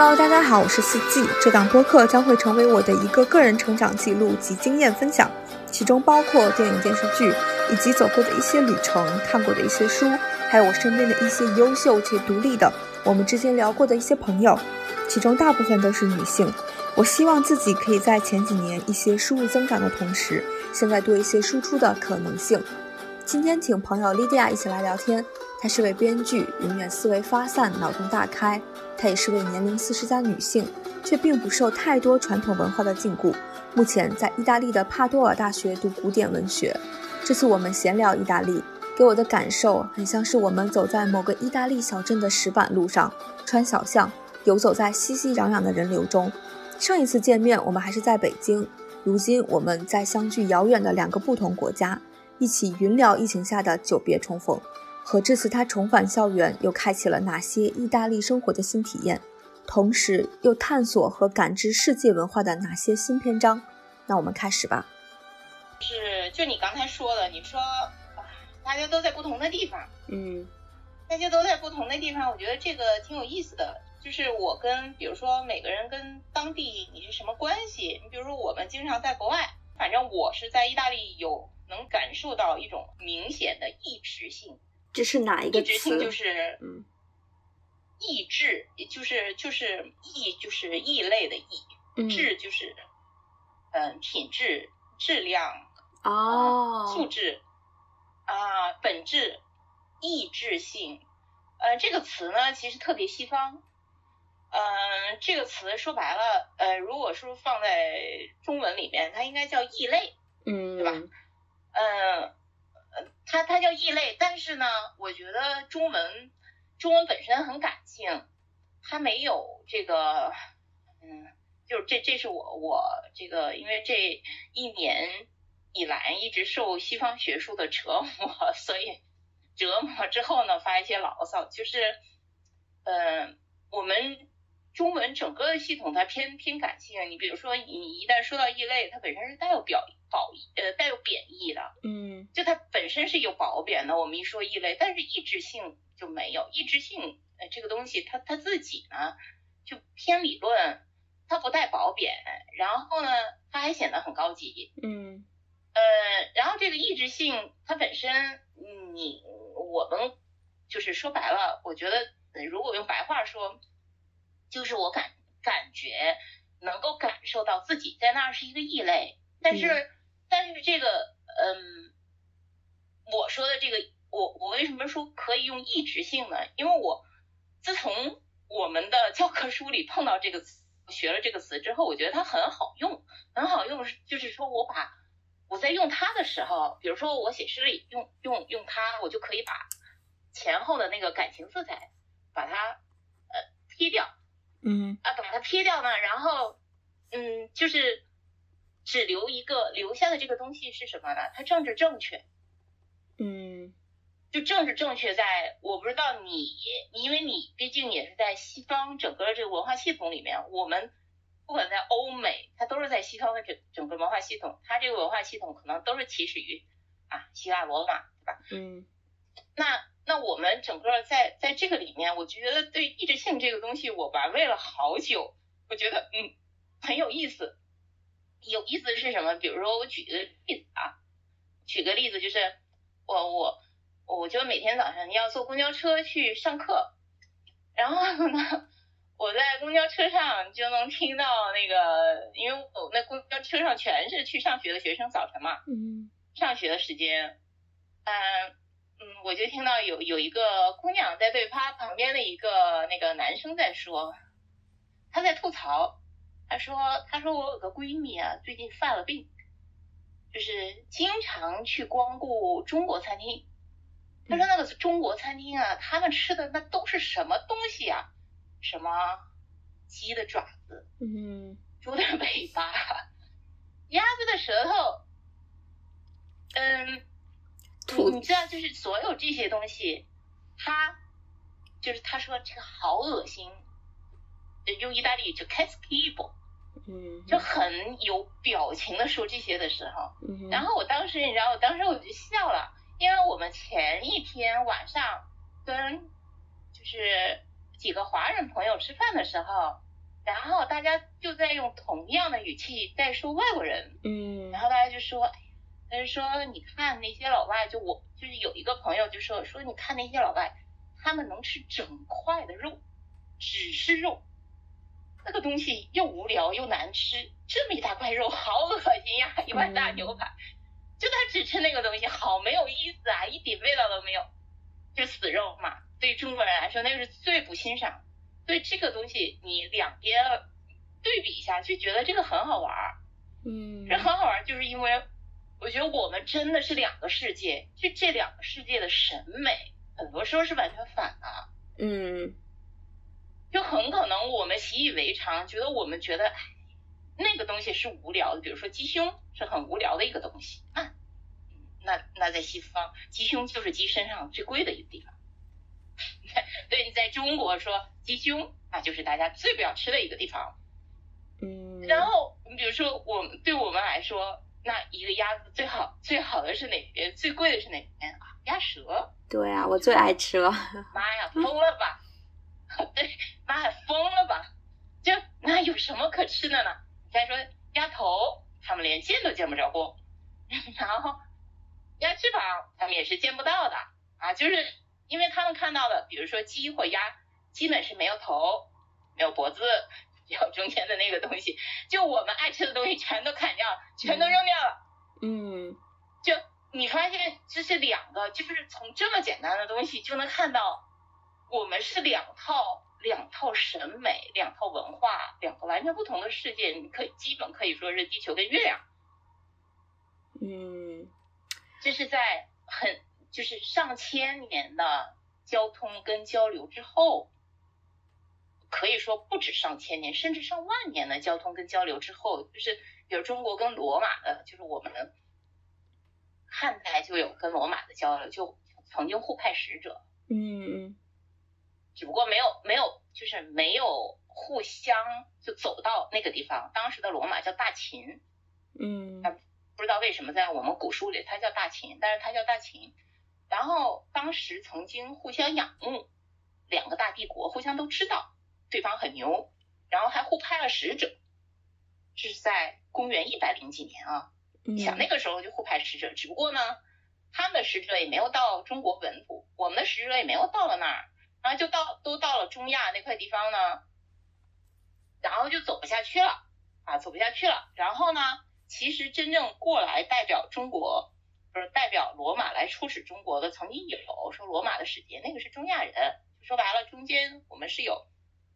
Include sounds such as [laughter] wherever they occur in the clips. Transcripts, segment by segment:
Hello 大家好，我是四季。这档播客将会成为我的一个个人成长记录及经验分享，其中包括电影、电视剧，以及走过的一些旅程、看过的一些书，还有我身边的一些优秀且独立的我们之间聊过的一些朋友，其中大部分都是女性。我希望自己可以在前几年一些输入增长的同时，现在多一些输出的可能性。今天请朋友莉迪亚一起来聊天。她是位编剧，永远思维发散，脑洞大开。她也是位年龄四十加女性，却并不受太多传统文化的禁锢。目前在意大利的帕多尔大学读古典文学。这次我们闲聊意大利，给我的感受很像是我们走在某个意大利小镇的石板路上，穿小巷，游走在熙熙攘攘的人流中。上一次见面，我们还是在北京，如今我们在相距遥远的两个不同国家，一起云聊疫情下的久别重逢。和这次他重返校园，又开启了哪些意大利生活的新体验？同时又探索和感知世界文化的哪些新篇章？那我们开始吧。是，就你刚才说的，你说大家都在不同的地方，嗯，大家都在不同的地方，我觉得这个挺有意思的。就是我跟，比如说每个人跟当地你是什么关系？你比如说我们经常在国外，反正我是在意大利有能感受到一种明显的异质性。这是哪一个词？性就是嗯，异质，就是就是异，就是异类的异，质就是嗯品质、质量哦，素质啊，本质、异质性。呃，这个词呢，其实特别西方。嗯，这个词说白了，呃，如果说放在中文里面，它应该叫异类，嗯，对吧？嗯。它它叫异类，但是呢，我觉得中文中文本身很感性，它没有这个，嗯，就是这这是我我这个，因为这一年以来一直受西方学术的折磨，[laughs] 所以折磨之后呢，发一些牢骚，就是，嗯，我们。中文整个的系统它偏偏感性，你比如说你一旦说到异类，它本身是带有表褒呃带有贬义的，嗯，就它本身是有褒贬的。我们一说异类，但是异质性就没有异质性，呃这个东西它它自己呢就偏理论，它不带褒贬，然后呢它还显得很高级，嗯，呃然后这个异质性它本身你我们就是说白了，我觉得如果用白话说。就是我感感觉能够感受到自己在那儿是一个异类，但是但是这个嗯，我说的这个我我为什么说可以用一直性呢？因为我自从我们的教科书里碰到这个词，学了这个词之后，我觉得它很好用，很好用，就是说我把我在用它的时候，比如说我写诗里用用用它，我就可以把前后的那个感情色彩把它呃贴掉。嗯啊，把它撇掉呢，然后嗯，就是只留一个留下的这个东西是什么呢？它政治正确，嗯，就政治正确，在我不知道你，因为你毕竟也是在西方整个这个文化系统里面，我们不管在欧美，它都是在西方的整整个文化系统，它这个文化系统可能都是起始于啊希腊罗马，对吧？嗯，那。那我们整个在在这个里面，我觉得对意志性这个东西，我玩味了好久。我觉得嗯很有意思。有意思是什么？比如说我举个例子啊，举个例子就是我我我就每天早上要坐公交车去上课，然后呢我在公交车上就能听到那个，因为我那公交车上全是去上学的学生，早晨嘛，嗯，上学的时间，嗯。嗯，我就听到有有一个姑娘在对她旁边的一个那个男生在说，他在吐槽，他说他说我有个闺蜜啊，最近犯了病，就是经常去光顾中国餐厅，他说那个中国餐厅啊，他们吃的那都是什么东西啊？什么鸡的爪子，嗯，猪的尾巴，鸭子的舌头，嗯。你知道，就是所有这些东西，他就是他说这个好恶心，用意大利语就 c a s c i v o 嗯，就很有表情的说这些的时候，然后我当时你知道，我当时我就笑了，因为我们前一天晚上跟就是几个华人朋友吃饭的时候，然后大家就在用同样的语气在说外国人，嗯。然后大家就说，他就说你看那些老外，就我就是有一个朋友就说说你看那些老外，他们能吃整块的肉，只是肉，那个东西又无聊又难吃，这么一大块肉 [laughs] 好恶心呀，一碗大牛排，就他只吃那个东西，好没有意思啊，一点味道都没有，就死肉嘛。对中国人来说，那个是最不欣赏。所以这个东西你两边对比一下，就觉得这个很好玩儿。嗯这很好玩，就是因为我觉得我们真的是两个世界，就这两个世界的审美，很多时候是完全反的。嗯就很可能我们习以为常，觉得我们觉得，哎，那个东西是无聊的，比如说鸡胸是很无聊的一个东西啊。嗯那那在西方，鸡胸就是鸡身上最贵的一个地方。[laughs] 对，你在中国说鸡胸，那就是大家最不要吃的一个地方。嗯，然后，你比如说，我们对我们来说，那一个鸭子最好最好的是哪边？最贵的是哪边啊？鸭舌。对啊，我最爱吃了。[laughs] 妈呀，疯了吧？对，[laughs] 妈呀，疯了吧？就那有什么可吃的呢？再说鸭头，他们连见都见不着过，[laughs] 然后鸭翅膀他们也是见不到的啊，就是因为他们看到的，比如说鸡或鸭，基本是没有头，没有脖子，只 [laughs] 有中间的那个东西，就我们爱吃的东西全都砍掉了，全都扔掉了。嗯就你发现这是两个，就是从这么简单的东西就能看到，我们是两套两套审美、两套文化、两个完全不同的世界。你可以基本可以说是地球跟月亮，嗯这是在很就是上千年的交通跟交流之后，可以说不止上千年，甚至上万年的交通跟交流之后，就是比如中国跟罗马的，就是我们汉代就有跟罗马的交流，就曾经互派使者，嗯只不过没有没有就是没有互相就走到那个地方。当时的罗马叫大秦，嗯不知道为什么在我们古书里它叫大秦，但是它叫大秦。然后当时曾经互相仰慕，两个大帝国互相都知道对方很牛，然后还互派了使者，这是在公元一百零几年啊。你，想那个时候就互派使者，只不过呢，他们的使者也没有到中国本土，我们的使者也没有到了那儿，然后就到都到了中亚那块地方呢，然后就走不下去了啊，走不下去了。然后呢，其实真正过来代表中国，不是代表罗马来出使中国的，曾经有说罗马的使节，那个是中亚人。说白了，中间我们是有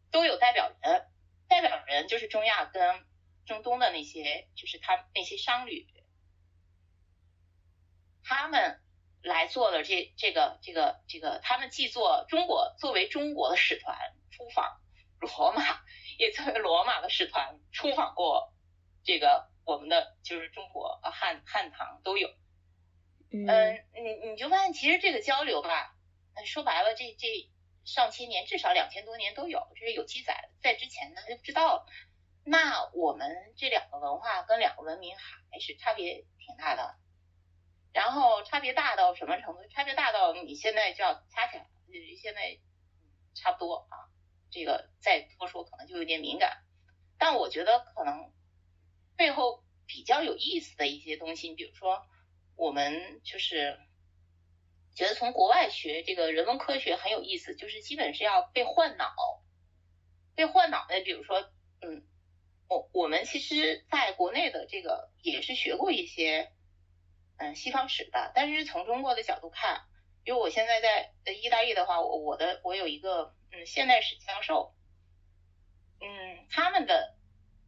都有代表人，代表人就是中亚跟中东的那些，就是他那些商旅，他们来做了这这个这个这个，他们既做中国作为中国的使团出访罗马，也作为罗马的使团出访过这个我们的就是中国呃汉汉唐都有。嗯嗯，你你就发现其实这个交流吧，呃说白了这这上千年至少两千多年都有，这是有记载的，在之前呢就不知道了。那我们这两个文化跟两个文明还是差别挺大的，然后差别大到什么程度？差别大到你现在就要掐起来，现在差不多啊，这个再多说可能就有点敏感，但我觉得可能背后比较有意思的一些东西，你比如说我们就是觉得从国外学这个人文科学很有意思，就是基本是要被换脑，被换脑的，比如说，嗯，我我们其实在国内的这个也是学过一些，嗯，西方史的，但是从中国的角度看，因为我现在在呃意大利的话，我我的我有一个嗯现代史教授，嗯，他们的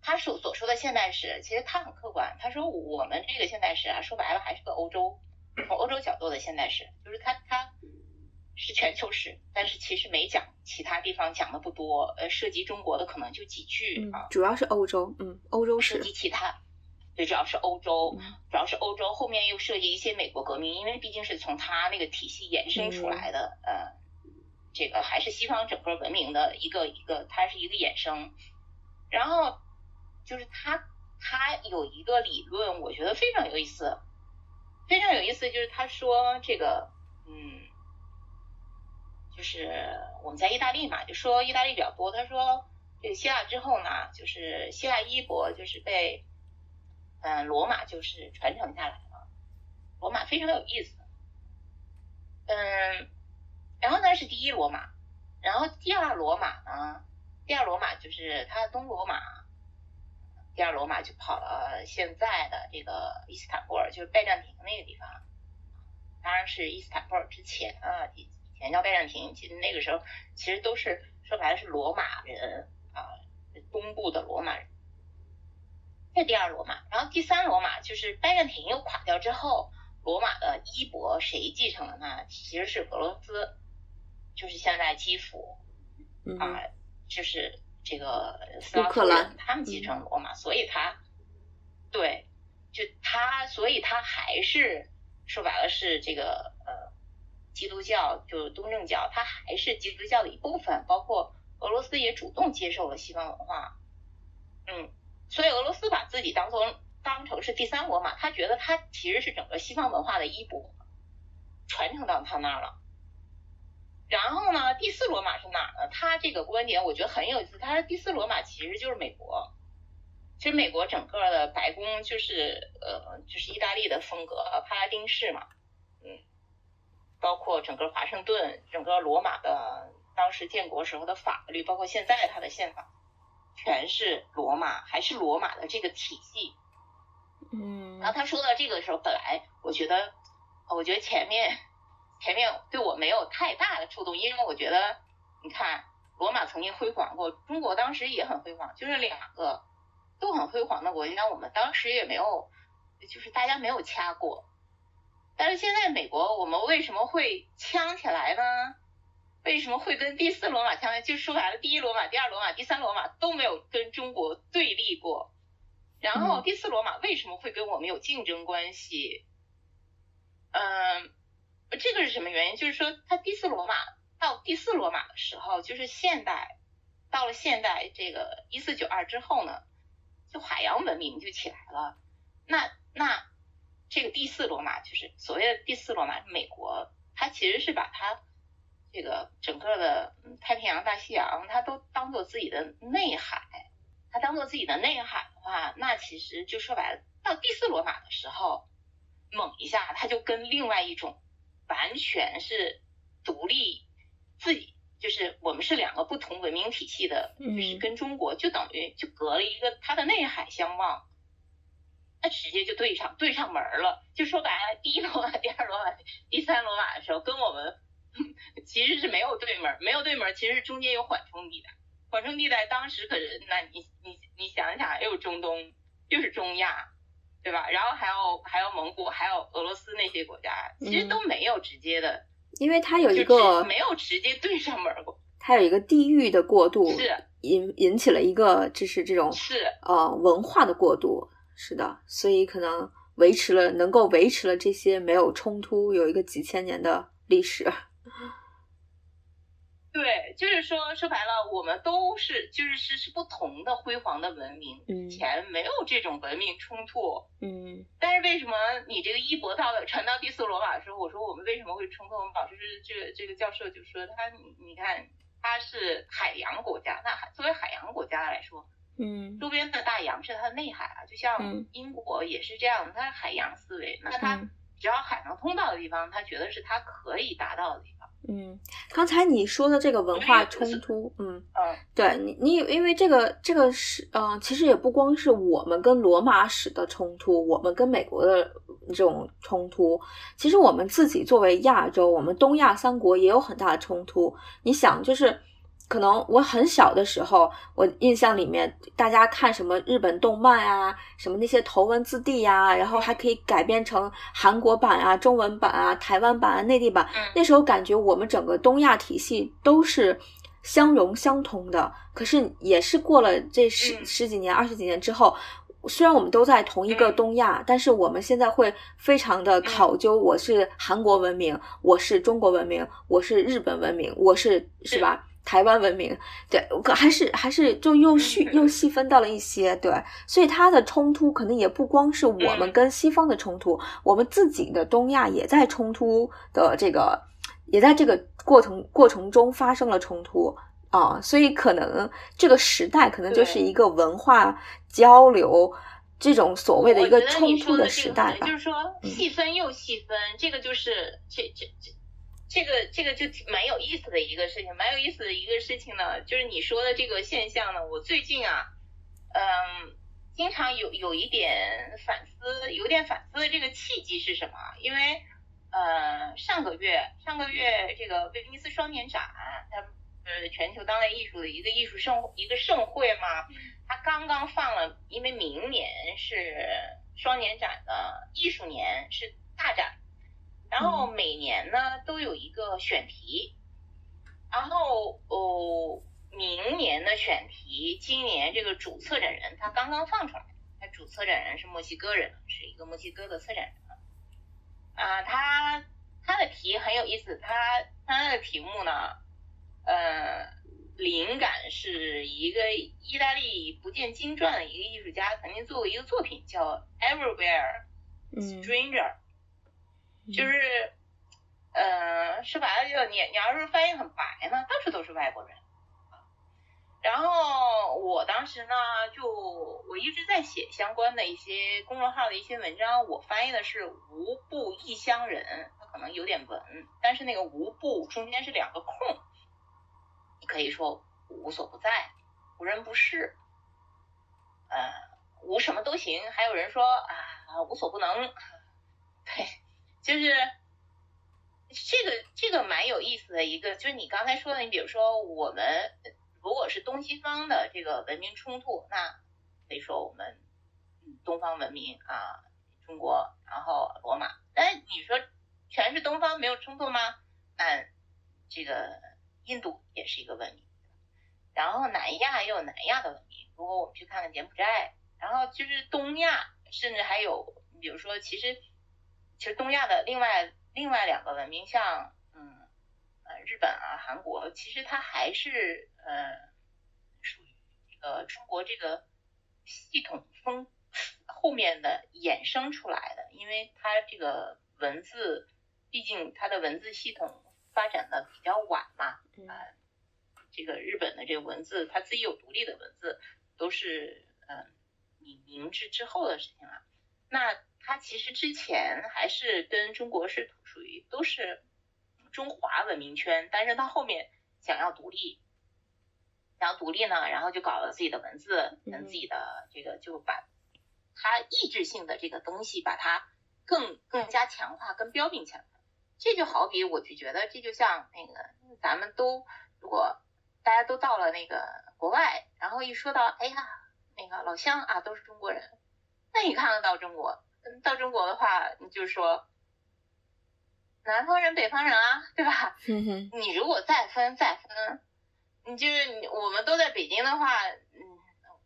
他所所说的现代史，其实他很客观，他说我们这个现代史啊，说白了还是个欧洲，从欧洲角度的现代史，就是他他是全球史，但是其实没讲其他地方讲的不多，呃，涉及中国的可能就几句啊，，嗯主要是欧洲，嗯，欧洲涉，及其他，对，主要是欧洲，嗯主要是欧洲，后面又涉及一些美国革命，因为毕竟是从他那个体系衍生出来的，呃，这个还是西方整个文明的一个一个，它是一个衍生。然后就是他他有一个理论，我觉得非常有意思，非常有意思，就是他说这个，嗯，就是我们在意大利嘛，就说意大利比较多。他说这个希腊之后呢，就是希腊衣钵就是被嗯罗马就是传承下来了。罗马非常有意思，嗯，然后呢是第一罗马，然后第二罗马呢，第二罗马就是它东罗马，第二罗马就跑了现在的这个伊斯坦布尔，就是拜占庭那个地方。当然是伊斯坦布尔之前啊，以前叫拜占庭，其实那个时候其实都是说白了是罗马人啊，东部的罗马人。这第二罗马，然后第三罗马就是拜占庭又垮掉之后，罗马的衣钵谁继承了呢？其实是俄罗斯，就是现在基辅啊，就是这个斯拉夫人他们继承罗马，所以他对，就他，所以他还是。说白了是这个呃，基督教就东正教，它还是基督教的一部分，包括俄罗斯也主动接受了西方文化，嗯，所以俄罗斯把自己当做当成是第三罗马，他觉得他其实是整个西方文化的衣钵，传承到他那儿了。然后呢，第四罗马是哪儿呢？他这个观点我觉得很有意思，他说第四罗马其实就是美国。其实美国整个的白宫就是呃，就是意大利的风格，帕拉丁式嘛，嗯，包括整个华盛顿，整个罗马的当时建国时候的法律，包括现在它的宪法，全是罗马，还是罗马的这个体系。嗯。然后他说到这个的时候，本来我觉得，我觉得前面前面对我没有太大的触动，因为我觉得，你看罗马曾经辉煌过，中国当时也很辉煌，就是两个。都很辉煌的国家，我们当时也没有，就是大家没有掐过。但是现在美国，我们为什么会呛起来呢？为什么会跟第四罗马呛？就说白了，第一罗马、第二罗马、第三罗马都没有跟中国对立过。然后第四罗马为什么会跟我们有竞争关系？嗯，这个是什么原因？就是说，它第四罗马到第四罗马的时候，就是现代，到了现代这个一四九二之后呢？就海洋文明就起来了，那那这个第四罗马就是所谓的第四罗马，美国它其实是把它这个整个的太平洋、大西洋，它都当做自己的内海，它当做自己的内海的话，那其实就说白了，到第四罗马的时候，猛一下，它就跟另外一种完全是独立自己。就是我们是两个不同文明体系的，就是跟中国就等于就隔了一个它的内海相望，那直接就对上对上门了。就说白了，第一罗马、第二罗马、第三罗马的时候，跟我们 [laughs] 其实是没有对门，没有对门，其实中间有缓冲地带。缓冲地带当时可是，那你你你想想，又中东，又是中亚，对吧？然后还有还有蒙古，还有俄罗斯那些国家，其实都没有直接的。因为它有一个没有直接对上门过，它有一个地域的过渡，是引引起了一个就是这种是呃文化的过渡，是的，所以可能维持了能够维持了这些没有冲突，有一个几千年的历史。对，就是说说白了，我们都是就是是是不同的辉煌的文明，以前没有这种文明冲突，嗯，但是为什么你这个衣钵到了传到第四罗马的时候，我说我们为什么会冲突？我们老师这个这个教授就说他，你你看他是海洋国家，那作为海洋国家来说，嗯，周边的大洋是它的内海啊，就像英国也是这样，它海洋思维，那它只要海上通道的地方，他觉得是他可以达到的。嗯，刚才你说的这个文化冲突，嗯，对你，你因为这个这个是，嗯，其实也不光是我们跟罗马史的冲突，我们跟美国的这种冲突，其实我们自己作为亚洲，我们东亚三国也有很大的冲突。你想，就是。可能我很小的时候，我印象里面，大家看什么日本动漫啊，什么那些头文字 D 呀，然后还可以改编成韩国版啊、中文版啊、台湾版啊、内地版。那时候感觉我们整个东亚体系都是相融相通的。可是也是过了这十十几年、二十几年之后，虽然我们都在同一个东亚，但是我们现在会非常的考究：我是韩国文明，我是中国文明，我是日本文明，我是是吧？台湾文明，对，还是还是就又细又细分到了一些，对，所以它的冲突可能也不光是我们跟西方的冲突，我们自己的东亚也在冲突的这个也在这个过程过程中发生了冲突啊，所以可能这个时代可能就是一个文化交流这种所谓的一个冲突的时代吧。就是说细分又细分，这个就是这这这这个这个就蛮有意思的一个事情，蛮有意思的一个事情呢，就是你说的这个现象呢，我最近啊，嗯，经常有有一点反思，有点反思的这个契机是什么？因为。呃，上个月上个月这个威尼斯双年展，它呃全球当代艺术的一个艺术盛一个盛会嘛，它刚刚放了，因为明年是双年展的艺术年，是大展，然后每年呢都有一个选题，然后哦，明年的选题，今年这个主策展人他刚刚放出来，他主策展人是墨西哥人，是一个墨西哥的策展人。啊，他他的题很有意思，他他的题目呢，呃，灵感是一个意大利不见经传的一个艺术家曾经做过一个作品叫 Everywhere Stranger，就是呃说白了就你你要是翻译很白呢，到处都是外国人。然后我当时呢，就我一直在写相关的一些公众号的一些文章。我翻译的是“无不异乡人”，它可能有点文，但是那个“无不”中间是两个空，你可以说无所不在，无人不是，呃，无什么都行。还有人说啊，无所不能。[laughs] 对，就是这个这个蛮有意思的一个，就是你刚才说的，你比如说我们。如果是东西方的这个文明冲突，那可以说我们东方文明啊，中国，然后罗马。但你说全是东方没有冲突吗？那这个印度也是一个文明，然后南亚也有南亚的文明。如果我们去看看柬埔寨，然后就是东亚，甚至还有，比如说，其实其实东亚的另外另外两个文明，像嗯。呃，日本啊，韩国其实它还是呃属于这个中国这个系统风后面的衍生出来的，因为它这个文字，毕竟它的文字系统发展的比较晚嘛，啊，这个日本的这个文字，它自己有独立的文字，都是嗯明明治之后的事情了。那它其实之前还是跟中国是属于都是。中华文明圈，但是他后面想要独立，想要独立呢，然后就搞了自己的文字，跟自己的这个，就把他意志性的这个东西，把它更更加强化，跟标炳起来。这就好比，我就觉得这就像那个，咱们都如果大家都到了那个国外，然后一说到，哎呀，那个老乡啊，都是中国人，那你看得到中国，到中国的话，你就说。南方人、北方人啊，对吧？你如果再分再分，你就是，我们都在北京的话，嗯，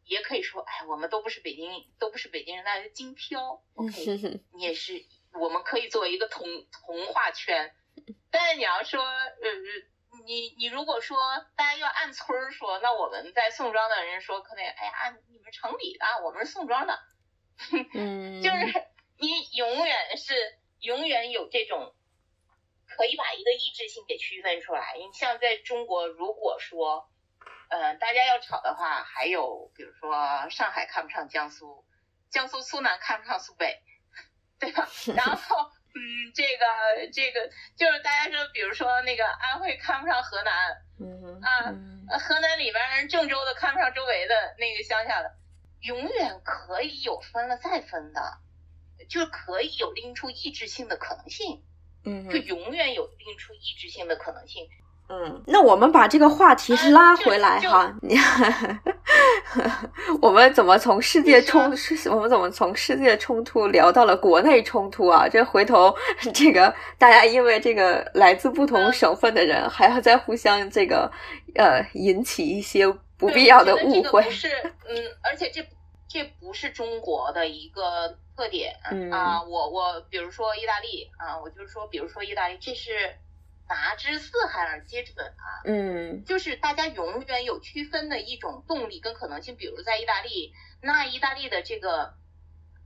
也可以说，哎，我们都不是北京，都不是北京人，那就京漂。[laughs] OK，你也是，我们可以作为一个同同化圈。但是你要说，呃，你你如果说大家要按村儿说，那我们在宋庄的人说，可能，哎呀，你们城里的，我们是宋庄的。嗯，[laughs] 就是你永远是永远有这种。可以把一个意志性给区分出来。你像在中国，如果说，呃，大家要吵的话，还有比如说上海看不上江苏，江苏苏南看不上苏北，[laughs] 对吧？[laughs] 然后，嗯，这个这个就是大家说，比如说那个安徽看不上河南，嗯啊，河南里边人郑州的看不上周围的那个乡下的，永远可以有分了再分的，就可以有拎出意志性的可能性。嗯，就永远有拎出意志性的可能性。嗯，那我们把这个话题拉回来哈，你 [laughs] 我们怎么从世界冲，我们怎么从世界冲突聊到了国内冲突啊？这回头这个大家因为这个来自不同省份的人，还要再互相这个呃引起一些不必要的误会。不是，嗯，而且这这不是中国的一个。特点啊，我我比如说意大利啊，我就是说，比如说意大利，这是拿之四海而皆准啊，嗯，就是大家永远有区分的一种动力跟可能性。比如在意大利，那意大利的这个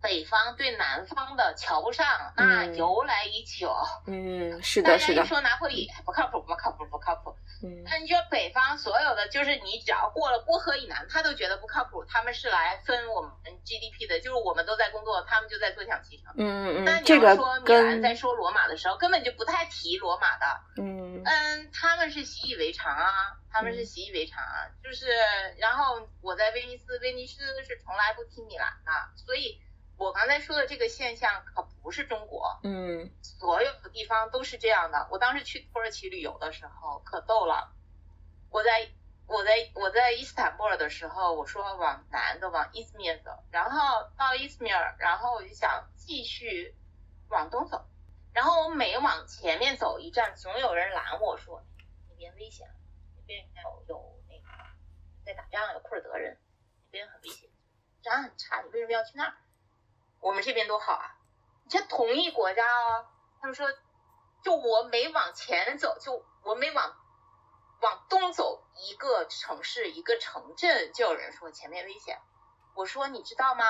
北方对南方的瞧不上，那由来已久。嗯，[laughs] 是的，是的。一说拿破里不靠谱，不靠谱，不靠谱。嗯，那你说北方所有的，就是你只要过了波河以南，他都觉得不靠谱。他们是来分我们 GDP 的，就是我们都在工作，他们就在坐享其成。嗯嗯嗯。那你要说米兰在说罗马的时候，根本就不太提罗马的。嗯嗯，他们是习以为常啊，他们是习以为常啊。就是，然后我在威尼斯，威尼斯是从来不提米兰的，所以。我刚才说的这个现象可不是中国，嗯，所有的地方都是这样的。我当时去土耳其旅游的时候可逗了，我在我在我在伊斯坦布尔的时候，我说往南的往伊兹密尔走，然后到伊兹密尔，然后我就想继续往东走，然后我每往前面走一站，总有人拦我说那边危险，那边有有那个在打仗，有库尔德人，那边很危险，治安很差，你为什么要去那儿？我们这边多好啊！这同一国家哦，他们说，就我每往前走，就我每往往东走一个城市、一个城镇，就有人说前面危险。我说你知道吗？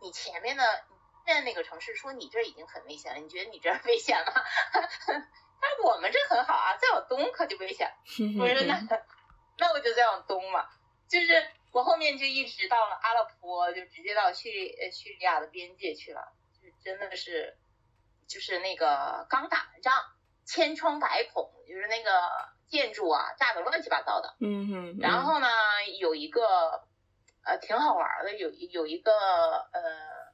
你前面的在那个城市说你这已经很危险了，你觉得你这危险吗？[laughs] 那我们这很好啊，再往东可就危险。[laughs] 我说那 [laughs] 那我就再往东嘛，就是。我后面就一直到了阿勒颇，就直接到叙呃叙利亚的边界去了，就真的是，就是那个刚打完仗，千疮百孔，就是那个建筑啊炸得乱七八糟的。嗯哼。然后呢，有一个呃挺好玩的，有有一个呃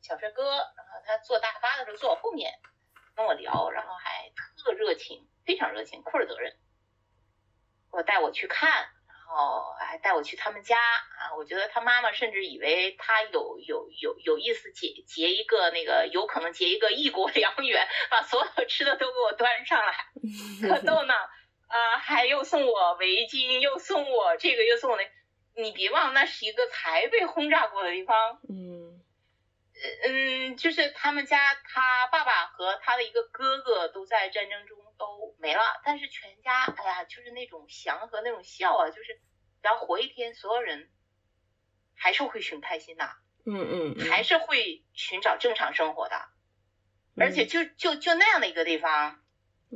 小帅哥，然后他坐大巴的时候坐我后面跟我聊，然后还特热情，非常热情，库尔德人，我带我去看。哦，还带我去他们家啊！我觉得他妈妈甚至以为他有有有有意思结结一个那个有可能结一个异国良缘，把所有吃的都给我端上来，[laughs] 可逗呢！啊，还又送我围巾，又送我这个，又送我那。你别忘，那是一个才被轰炸过的地方。嗯，嗯，就是他们家，他爸爸和他的一个哥哥都在战争中。都没了，但是全家，哎呀，就是那种祥和那种笑啊，就是只要活一天，所有人还是会寻开心的，嗯嗯，还是会寻找正常生活的，而且就就就那样的一个地方，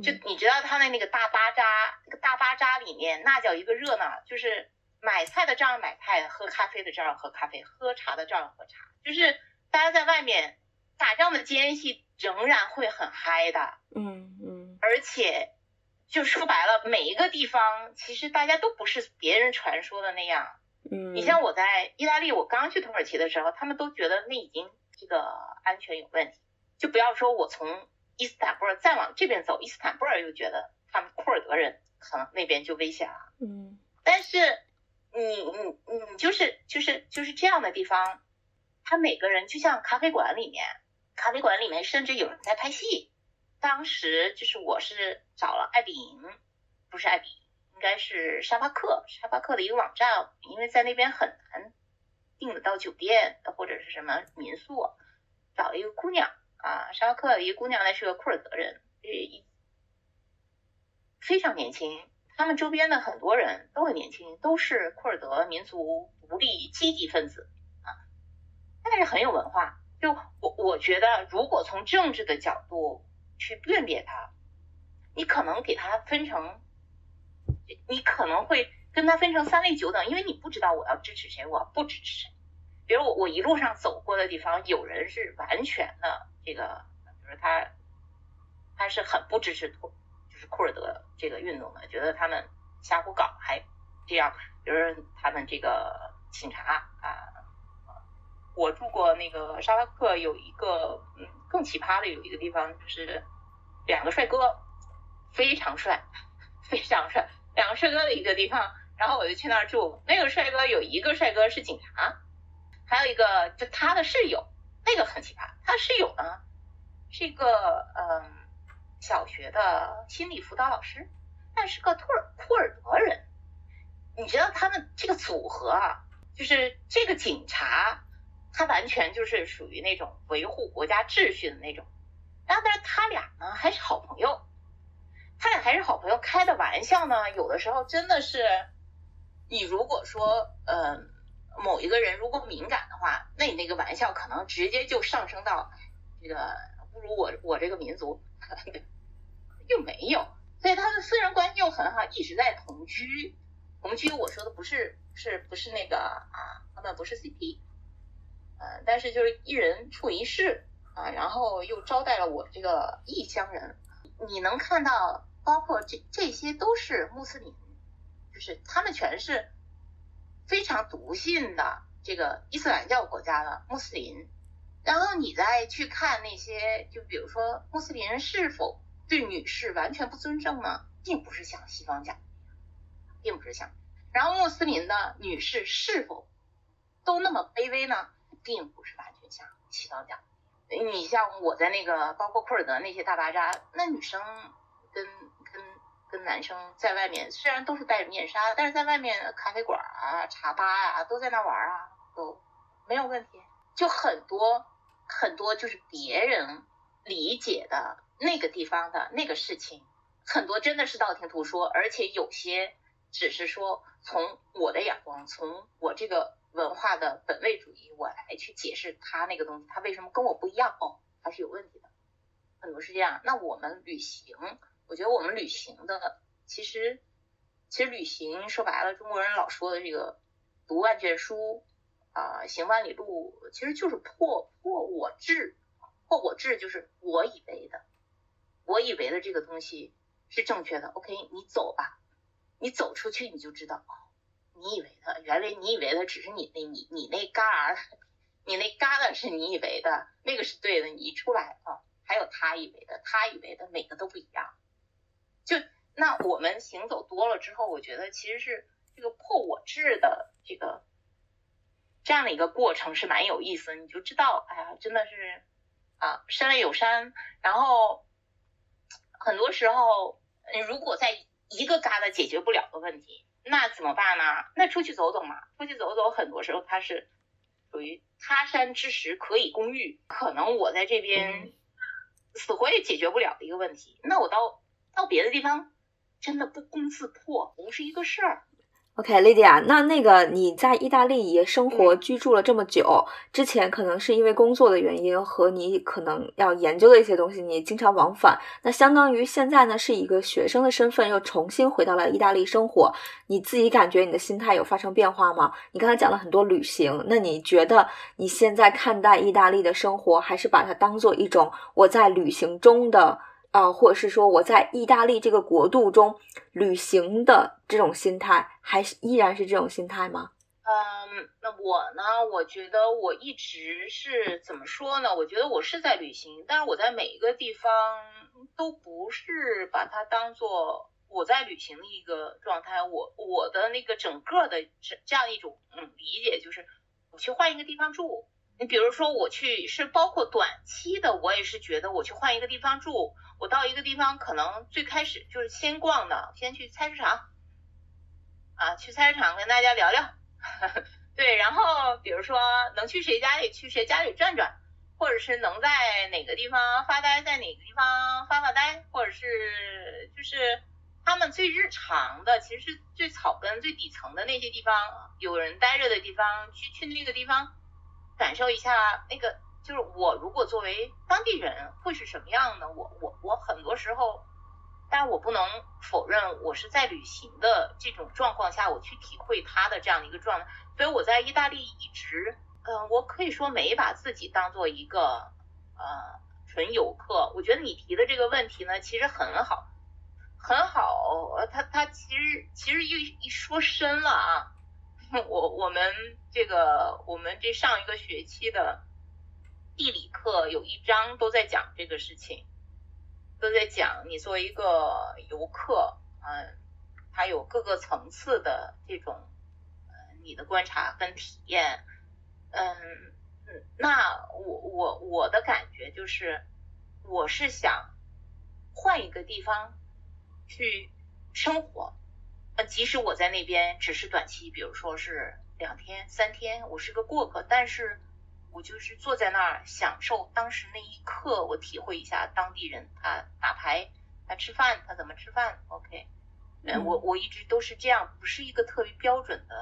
就你知道他的那个大巴扎，那个大巴扎里面那叫一个热闹，就是买菜的照样买菜，喝咖啡的照样喝咖啡，喝茶的照样喝茶，就是大家在外面打仗的间隙仍然会很嗨的，嗯嗯。而且，就说白了，每一个地方其实大家都不是别人传说的那样。嗯，你像我在意大利，我刚去土耳其的时候，他们都觉得那已经这个安全有问题。就不要说我从伊斯坦布尔再往这边走，伊斯坦布尔又觉得他们库尔德人可能那边就危险了。嗯，但是你你你就是就是就是这样的地方，他每个人就像咖啡馆里面，咖啡馆里面甚至有人在拍戏。当时就是我是找了艾比营，不是艾比，应该是沙发客，沙发客的一个网站，因为在那边很难订得到酒店或者是什么民宿，找了一个姑娘啊，沙发客的一个姑娘，那是个库尔德人，非常年轻，他们周边的很多人都很年轻，都是库尔德民族独立积极分子啊，但是很有文化。就我我觉得，如果从政治的角度，去辨别它，你可能给它分成，你可能会跟它分成三类九等，因为你不知道我要支持谁，我不支持谁。比如我我一路上走过的地方，有人是完全的这个，比如他他是很不支持库，就是库尔德这个运动的，觉得他们瞎胡搞，还这样，比如他们这个警察啊，我住过那个沙拉克，有一个嗯。更奇葩的有一个地方，就是两个帅哥，非常帅，非常帅，两个帅哥的一个地方。然后我就去那儿住。那个帅哥有一个帅哥是警察，还有一个就他的室友，那个很奇葩。他室友呢是一个嗯小学的心理辅导老师，但是个库尔库尔德人。你知道他们这个组合啊，就是这个警察。他完全就是属于那种维护国家秩序的那种，然后但是他俩呢还是好朋友，他俩还是好朋友，开的玩笑呢，有的时候真的是，你如果说，嗯某一个人如果敏感的话，那你那个玩笑可能直接就上升到这个侮辱我我这个民族，又没有，所以他的私人关系又很好，一直在同居。同居我说的不是是不是那个啊，他们不是 CP，呃，但是就是一人处一室啊，然后又招待了我这个异乡人，你能看到，包括这这些都是穆斯林，就是他们全是。非常笃信的这个伊斯兰教国家的穆斯林，然后你再去看那些，就比如说穆斯林是否对女士完全不尊重呢？并不是像西方讲，并不是像。然后穆斯林的女士是否都那么卑微呢？并不是完全像西方讲。你像我在那个包括库尔德那些大巴扎，那女生跟。跟跟男生在外面虽然都是戴着面纱，但是在外面咖啡馆啊、茶吧啊都在那玩啊，都没有问题。就很多很多就是别人理解的那个地方的那个事情，很多真的是道听途说，而且有些只是说从我的眼光，从我这个文化的本位主义，我来去解释他那个东西，他为什么跟我不一样哦，他是有问题的。很多是这样。那我们旅行。我觉得我们旅行的，其实其实旅行说白了，中国人老说的这个读万卷书啊，行万里路，其实就是破破我执，破我执就是我以为的，我以为的这个东西是正确的。OK，你走吧，你走出去你就知道，你以为的，原来你以为的只是你那你你那嘎儿，你那嘎瘩是你以为的，那个是对的，你一出来啊，还有他以为的，他以为的，每个都不一样。就那我们行走多了之后，我觉得其实是这个破我执的这个这样的一个过程是蛮有意思。你就知道，哎呀，真的是啊，山外有山。然后很多时候，如果在一个疙瘩解决不了的问题，那怎么办呢？那出去走走嘛，出去走走，很多时候它是属于他山之石可以攻玉。可能我在这边死活也解决不了的一个问题，那我到。到别的地方，真的不攻自破不是一个事儿。OK，Lydia，那那个你在意大利也生活居住了这么久，之前可能是因为工作的原因和你可能要研究的一些东西，你经常往返。那相当于现在呢，是一个学生的身份又重新回到了意大利生活。你自己感觉你的心态有发生变化吗？你刚才讲了很多旅行，那你觉得你现在看待意大利的生活，还是把它当做一种我在旅行中的？啊，或者是说我在意大利这个国度中旅行的这种心态，还是依然是这种心态吗？嗯，那我呢？我觉得我一直是怎么说呢？我觉得我是在旅行，但是我在每一个地方都不是把它当做我在旅行的一个状态。我我的那个整个的这这样一种嗯理解，就是我去换一个地方住。你比如说我去是包括短期的，我也是觉得我去换一个地方住。我到一个地方，可能最开始就是先逛的，先去菜市场，啊，去菜市场跟大家聊聊，[laughs] 对，然后比如说能去谁家里，去谁家里转转，或者是能在哪个地方发呆，在哪个地方发发呆，或者是就是他们最日常的，其实是最草根、最底层的那些地方，有人待着的地方，去去那个地方感受一下那个。就是我如果作为当地人会是什么样呢？我我我很多时候，但我不能否认我是在旅行的这种状况下，我去体会他的这样的一个状态。所以我在意大利一直，嗯，我可以说没把自己当做一个呃纯游客。我觉得你提的这个问题呢，其实很好，很好。他他其实其实一一说深了啊，[laughs] 我我们这个我们这上一个学期的。地理课有一章都在讲这个事情，都在讲你作为一个游客，嗯，它有各个层次的这种，呃，你的观察跟体验，嗯嗯，那我我我的感觉就是，我是想换一个地方去生活，呃，即使我在那边只是短期，比如说是两天三天，我是个过客，但是。我就是坐在那儿享受当时那一刻，我体会一下当地人他打牌，他吃饭，他怎么吃饭。OK，嗯，我我一直都是这样，不是一个特别标准的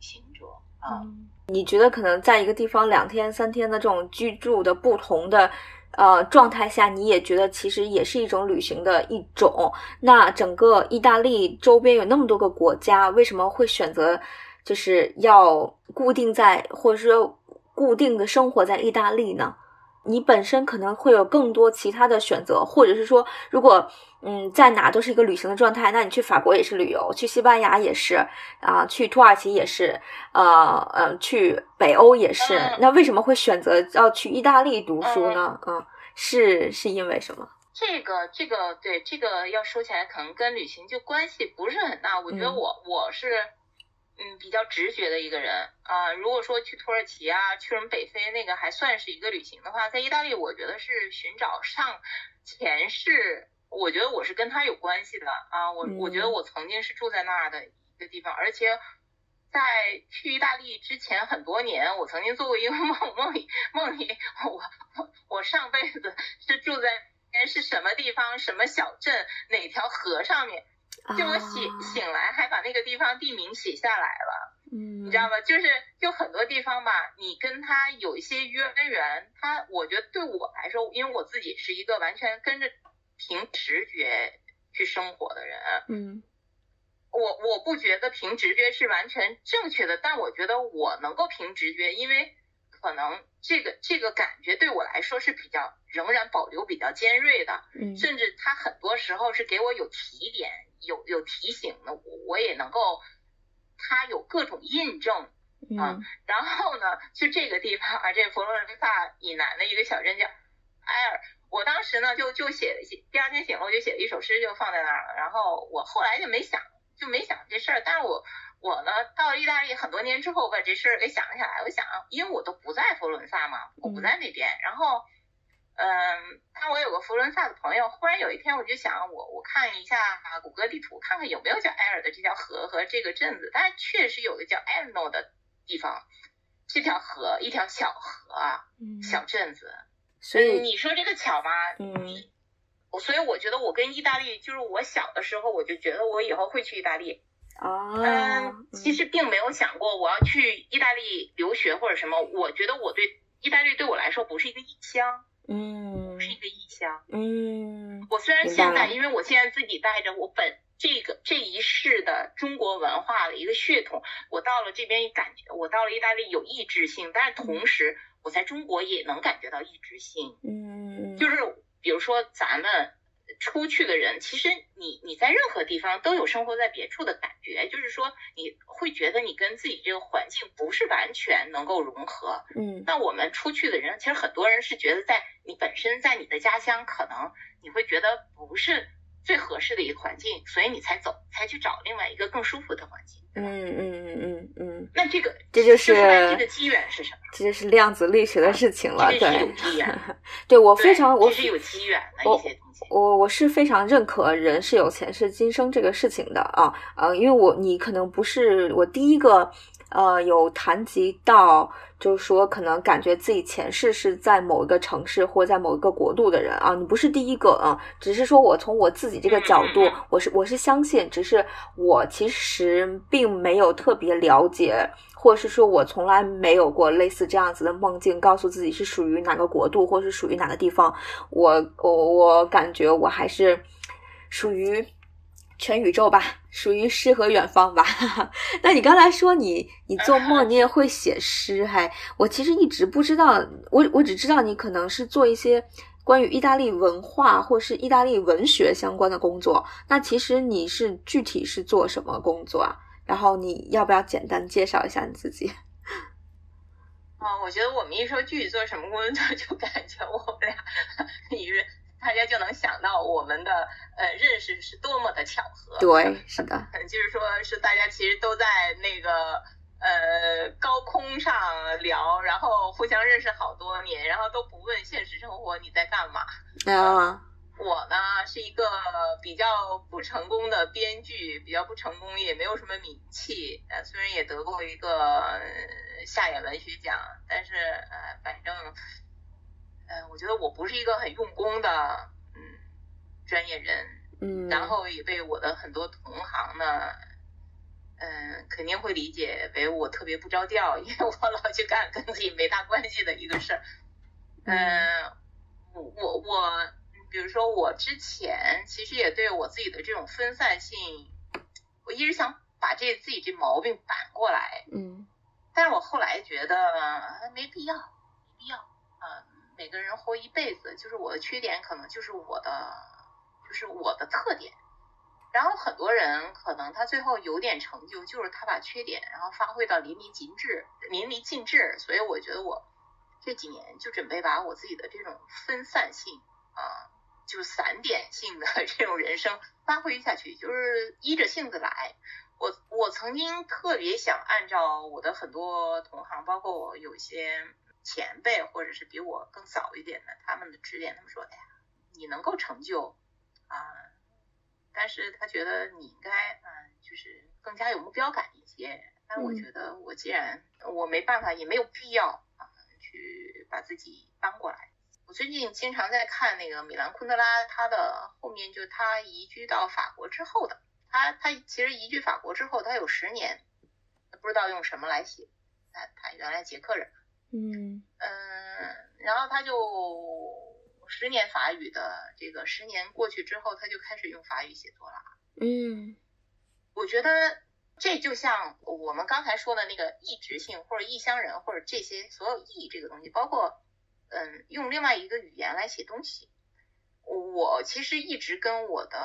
行者。啊。你觉得可能在一个地方两天三天的这种居住的不同的呃状态下，你也觉得其实也是一种旅行的一种。那整个意大利周边有那么多个国家，为什么会选择就是要固定在或者说固定的生活在意大利呢？你本身可能会有更多其他的选择，或者是说，如果嗯在哪都是一个旅行的状态，那你去法国也是旅游，去西班牙也是啊，去土耳其也是，呃呃，去北欧也是。那为什么会选择要去意大利读书呢？嗯，是是因为什么？这个这个对这个要说起来，可能跟旅行就关系不是很大。我觉得我我是。嗯，比较直觉的一个人啊。如果说去土耳其啊，去什么北非那个还算是一个旅行的话，在意大利，我觉得是寻找上前世。我觉得我是跟他有关系的啊。我我觉得我曾经是住在那儿的一个地方，而且在去意大利之前很多年，我曾经做过一个 [laughs] 梦，梦里梦里我我上辈子是住在是什么地方，什么小镇，哪条河上面。就我醒醒来，还把那个地方地名写下来了，嗯，你知道吗？就是就很多地方吧，你跟他有一些渊源，他我觉得对我来说，因为我自己是一个完全跟着凭直觉去生活的人，嗯，我我不觉得凭直觉是完全正确的，但我觉得我能够凭直觉，因为可能这个这个感觉对我来说是比较仍然保留比较尖锐的，嗯，甚至他很多时候是给我有提点。有有提醒呢，我我也能够，他有各种印证啊。然后呢，就这个地方啊，这佛罗伦萨以南的一个小镇叫埃尔。我当时呢就就写写，第二天醒了我就写了一首诗，就放在那儿了。然后我后来就没想，就没想这事儿。但是我我呢到了意大利很多年之后，把这事儿给想起来。我想，因为我都不在佛罗伦萨嘛，我不在那边。然后。嗯，那我有个佛罗伦萨的朋友，忽然有一天我就想，我我看一下谷歌地图，看看有没有叫埃尔的这条河和这个镇子。但是确实有个叫埃诺的地方，这条河一条小河啊，小镇子。所以你说这个巧吗？嗯，所以我觉得我跟意大利，就是我小的时候我就觉得我以后会去意大利。啊。嗯，其实并没有想过我要去意大利留学或者什么。我觉得我对意大利对我来说不是一个异乡。嗯，是一个异乡。嗯，我虽然现在，因为我现在自己带着我本这个这一世的中国文化的一个血统，我到了这边感觉，我到了意大利有异质性，但是同时我在中国也能感觉到异质性。嗯，就是比如说咱们。出去的人，其实你你在任何地方都有生活在别处的感觉，就是说你会觉得你跟自己这个环境不是完全能够融合。嗯，那我们出去的人，其实很多人是觉得在你本身在你的家乡，可能你会觉得不是最合适的一个环境，所以你才走，才去找另外一个更舒服的环境。嗯嗯嗯嗯嗯。那这个这就是这个机缘是什么？这就是量子力学的事情了。这是有机缘。[laughs] 对我非常，我是有机缘的一些。我我是非常认可人是有前世今生这个事情的啊，呃，因为我你可能不是我第一个，呃，有谈及到就是说可能感觉自己前世是在某一个城市或在某一个国度的人啊，你不是第一个啊，只是说我从我自己这个角度，我是我是相信，只是我其实并没有特别了解。或是说我从来没有过类似这样子的梦境，告诉自己是属于哪个国度，或是属于哪个地方。我我我感觉我还是属于全宇宙吧，属于诗和远方吧。[laughs] 那你刚才说你你做梦你也会写诗，还我其实一直不知道，我我只知道你可能是做一些关于意大利文化或是意大利文学相关的工作。那其实你是具体是做什么工作啊？然后你要不要简单介绍一下你自己？啊，[laughs] 我觉得我们一说具体做什么工作，[laughs] 就感觉我们俩，你是大家就能想到我们的呃认识是多么的巧合。对，是的。就是说，是大家其实都在那个呃高空上聊，然后互相认识好多年，然后都不问现实生活你在干嘛。啊。我呢是一个比较不成功的编剧，比较不成功，也没有什么名气。呃，虽然也得过一个夏衍文学奖，但是呃，反正，呃，我觉得我不是一个很用功的嗯专业人。嗯。然后也被我的很多同行呢嗯，肯定会理解为我特别不着调，因为我老去干跟自己没大关系的一个事儿。嗯，我我我，比如说我之前其实也对我自己的这种分散性，我一直想把这自己这毛病扳过来。嗯，但是我后来觉得没必要，没必要。啊，每个人活一辈子，就是我的缺点可能就是我的，就是我的特点。然后很多人可能他最后有点成就，就是他把缺点然后发挥到淋漓尽致，淋漓尽致。所以我觉得我这几年就准备把我自己的这种分散性啊，就散点性的 [laughs] 这种人生发挥下去，就是依着性子来。我我曾经特别想按照我的很多同行，包括我有一些前辈或者是比我更早一点的他们的指点，他们说，哎呀，你能够成就啊。但是他觉得你应该，嗯，就是更加有目标感一些。但我觉得我既然我没办法，也没有必要啊，去把自己搬过来。我最近经常在看那个米兰昆德拉，他的后面就他移居到法国之后的，他他其实移居法国之后，他有十年，不知道用什么来写。他他原来捷克人，嗯嗯，然后他就。十年法语的这个十年过去之后，他就开始用法语写作了。嗯，我觉得这就像我们刚才说的那个异质性或者异乡人或者这些所有异这个东西，包括嗯用另外一个语言来写东西。我其实一直跟我的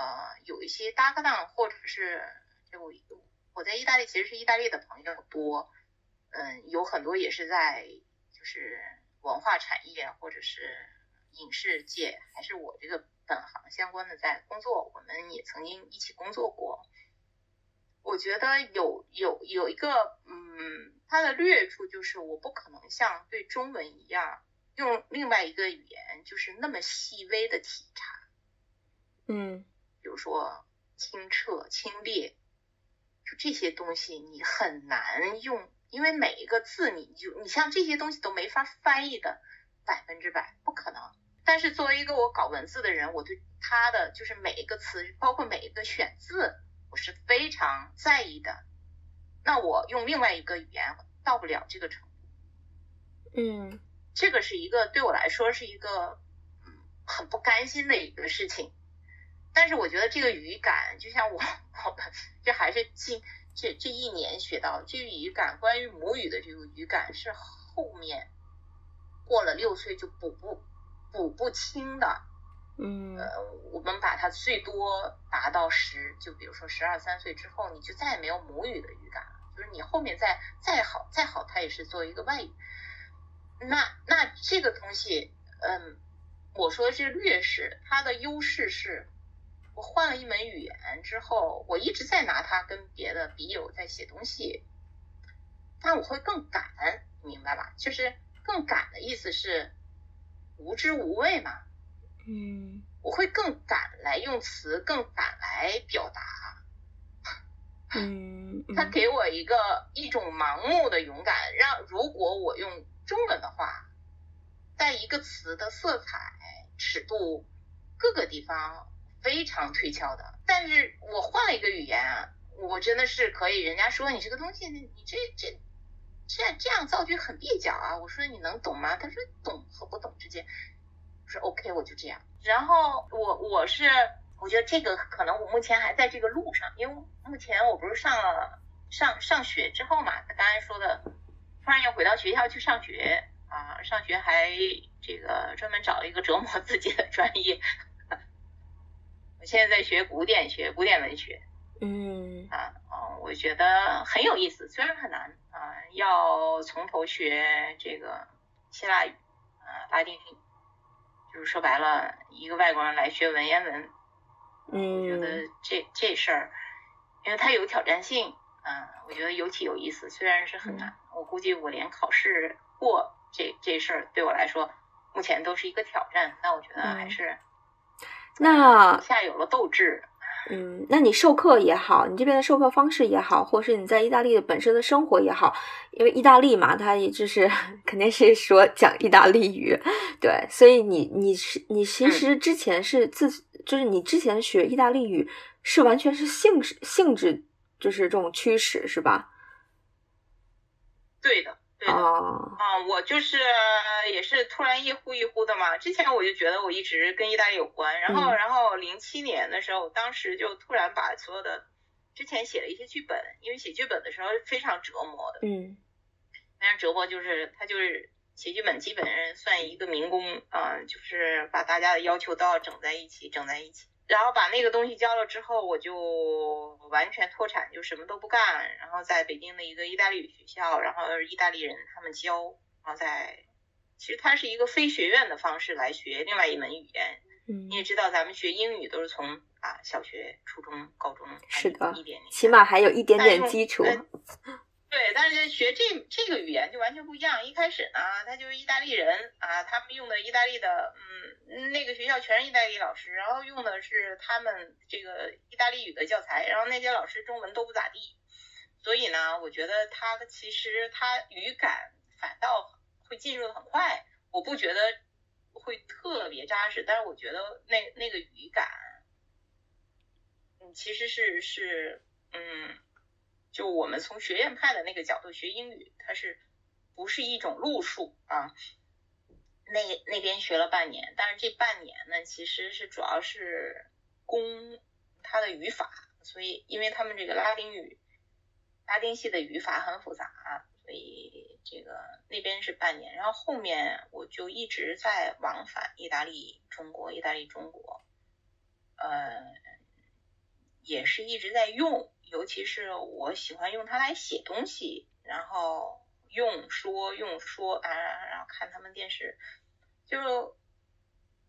有一些搭档，或者是就我在意大利其实是意大利的朋友多，嗯，有很多也是在就是文化产业或者是。影视界还是我这个本行相关的在工作，我们也曾经一起工作过。我觉得有有有一个，嗯，它的劣处就是我不可能像对中文一样用另外一个语言，就是那么细微的体察。嗯，比如说清澈、清冽，就这些东西你很难用，因为每一个字你就你像这些东西都没法翻译的百分之百，不可能。但是作为一个我搞文字的人，我对他的就是每一个词，包括每一个选字，我是非常在意的。那我用另外一个语言到不了这个程度。嗯，这个是一个对我来说是一个嗯很不甘心的一个事情。但是我觉得这个语感，就像我我们这还是近这这一年学到这个语感，关于母语的这个语感是后面过了六岁就补不。补不清的，嗯，呃，我们把它最多达到十，就比如说十二三岁之后，你就再也没有母语的语感了。就是你后面再再好再好，它也是作为一个外语。那那这个东西，嗯，我说的是劣势，它的优势是，我换了一门语言之后，我一直在拿它跟别的笔友在写东西，但我会更敢，明白吧？就是更敢的意思是。无知无畏嘛，嗯，我会更敢来用词，更敢来表达，[laughs] 嗯，他给我一个一种盲目的勇敢，让如果我用中文的话，在一个词的色彩、尺度各个地方非常推敲的，但是我换了一个语言啊，我真的是可以，人家说你这个东西，你这这。这这样造句很蹩脚啊！我说你能懂吗？他说懂和不懂之间，我说 OK，我就这样。然后我我是我觉得这个可能我目前还在这个路上，因为目前我不是上了上上学之后嘛，他刚才说的，突然又回到学校去上学啊，上学还这个专门找了一个折磨 [laughs] 自己的专业，我现在在学古典学，古典文学。嗯啊啊，我觉得很有意思，虽然很难啊，要从头学这个希腊语啊拉丁语，就是说白了，一个外国人来学文言文，嗯，我觉得这这事儿，因为它有挑战性啊，我觉得尤其有意思，虽然是很难，我估计我连考试过这这事儿对我来说，目前都是一个挑战，那我觉得还是那下有了斗志。嗯，那你授课也好，你这边的授课方式也好，或是你在意大利的本身的生活也好，因为意大利嘛，它也就是 [laughs] 肯定是说讲意大利语，对，所以你你是你其实之前是自就是你之前学意大利语是完全是性质性质就是这种驱使，是吧？对的，对的。哦，啊，我就是也是突然一呼一呼的嘛。之前我就觉得我一直跟意大利有关，然后嗯然后零七年的时候，当时就突然把所有的之前写了一些剧本，因为写剧本的时候非常折磨的，嗯非常折磨，就是他就是写剧本基本上算一个民工啊、就是把大家的要求都要整在一起，整在一起。然后把那个东西交了之后，我就完全脱产，就什么都不干。然后在北京的一个意大利语学校，然后意大利人他们教，然后在其实它是一个非学院的方式来学另外一门语言。嗯你也知道，咱们学英语都是从啊小学、初中、高中是的一点点，起码还有一点点基础。呃对，但是学这这个语言就完全不一样。一开始呢，他就是意大利人啊，他们用的意大利的，嗯，那个学校全是意大利老师，然后用的是他们这个意大利语的教材，然后那些老师中文都不咋地，所以呢，我觉得他其实他语感反倒会进入的很快，我不觉得会特别扎实，但是我觉得那那个语感，嗯，其实是是嗯。就我们从学院派的那个角度学英语，它是不是一种路数啊？那那边学了半年，但是这半年呢，其实是主要是攻它的语法，所以因为他们这个拉丁语，拉丁系的语法很复杂，所以这个那边是半年，然后后面我就一直在往返意大利、中国、意大利、中国，呃，也是一直在用。尤其是我喜欢用它来写东西，然后用说用说啊，然后看他们电视，就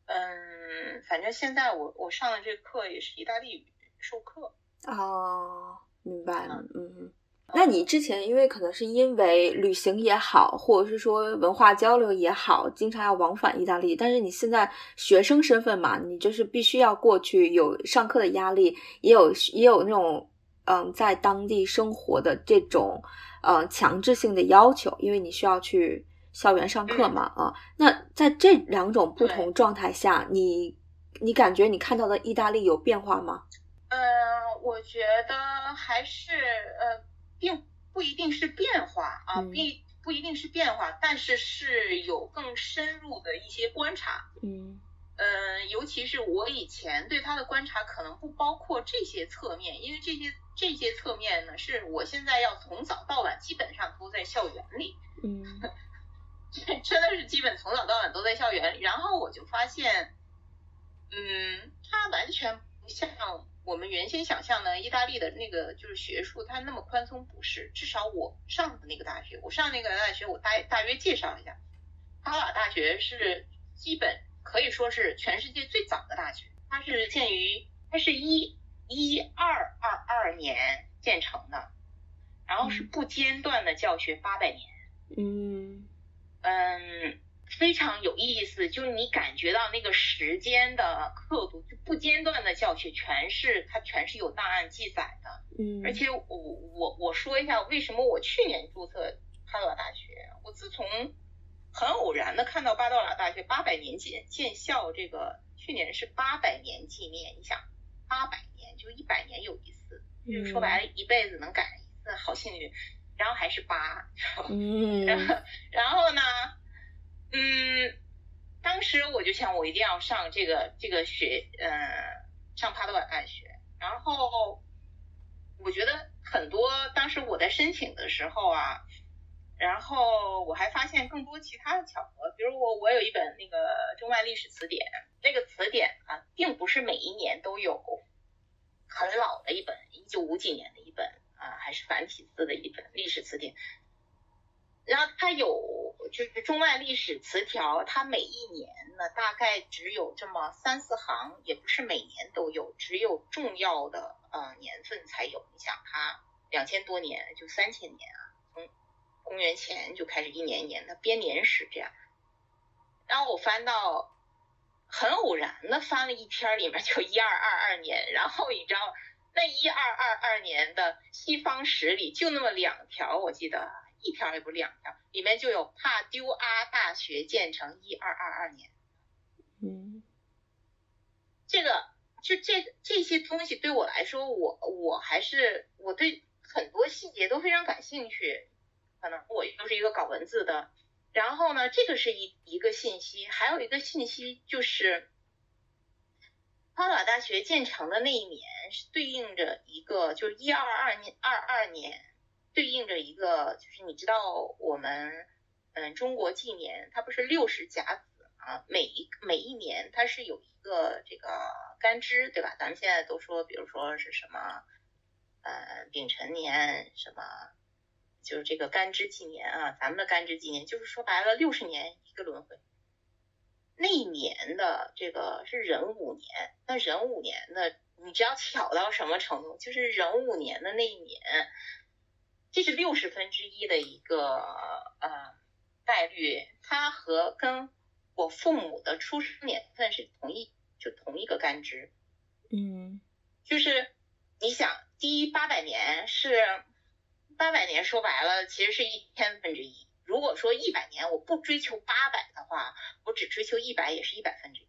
嗯，反正现在我我上的这课也是意大利语授课。哦，明白了，嗯。那你之前因为可能是因为旅行也好，或者是说文化交流也好，经常要往返意大利，但是你现在学生身份嘛，你就是必须要过去，有上课的压力，也有也有那种。嗯，在当地生活的这种呃强制性的要求，因为你需要去校园上课嘛啊。那在这两种不同状态下，你你感觉你看到的意大利有变化吗？呃，我觉得还是呃，并不一定是变化啊，并不一定是变化，但是是有更深入的一些观察。嗯。呃，尤其是我以前对他的观察可能不包括这些侧面，因为这些这些侧面呢，是我现在要从早到晚基本上都在校园里，[laughs] 嗯，真的是基本从早到晚都在校园里。然后我就发现，嗯，他完全不像我们原先想象的意大利的那个就是学术，他那么宽松，不是。至少我上的那个大学，我上那个大学，我大大约介绍一下，哈瓦大学是基本。可以说是全世界最早的大学，它是建于，它是一一二二二年建成的，然后是不间断的教学八百年，嗯嗯，非常有意思，就是你感觉到那个时间的刻度，就不间断的教学，全是它全是有档案记载的，嗯，而且我我我说一下为什么我去年注册哈德大学，我自从。很偶然的看到巴多拉大学八百年建建校，这个去年是八百年纪念，你想八百年就一百年有一次，就是说白了一辈子能赶上一次，好幸运。然后还是八，嗯，然后然后呢，嗯，当时我就想我一定要上这个这个学，呃，上帕多瓦大学。然后我觉得很多当时我在申请的时候啊。然后我还发现更多其他的巧合，比如我我有一本那个中外历史词典，那个词典啊，并不是每一年都有，很老的一本，一九五几年的一本啊，还是繁体字的一本历史词典。然后它有就是中外历史词条，它每一年呢大概只有这么三四行，也不是每年都有，只有重要的呃年份才有。你想它两千多年，就三千年啊，公元前就开始一年一年的编年史这样，然后我翻到很偶然的翻了一篇，里面就一二二二年，然后你知道那一二二二年的西方史里就那么两条，我记得一条也不两条，里面就有帕丢阿大学建成一二二二年，嗯，这个就这这些东西对我来说，我我还是我对很多细节都非常感兴趣。可能我又是一个搞文字的，然后呢，这个是一一个信息，还有一个信息就是，花岛大学建成的那一年是对应着一个，就是一二二年二二年，对应着一个，就是你知道我们嗯中国纪年，它不是六十甲子啊，每一每一年它是有一个这个干支，对吧？咱们现在都说，比如说是什么呃丙辰年什么。就是这个干支纪年啊，咱们的干支纪年，就是说白了，六十年一个轮回。那一年的这个是壬午年，那壬午年的，你知道巧到什么程度？就是壬午年的那一年，这是六十分之一的一个呃概率，它和跟我父母的出生年份是同一，就同一个干支。嗯，就是你想，第一八百年是。八百年说白了，其实是一千分之一。如果说一百年我不追求八百的话，我只追求一百也是一百分之一。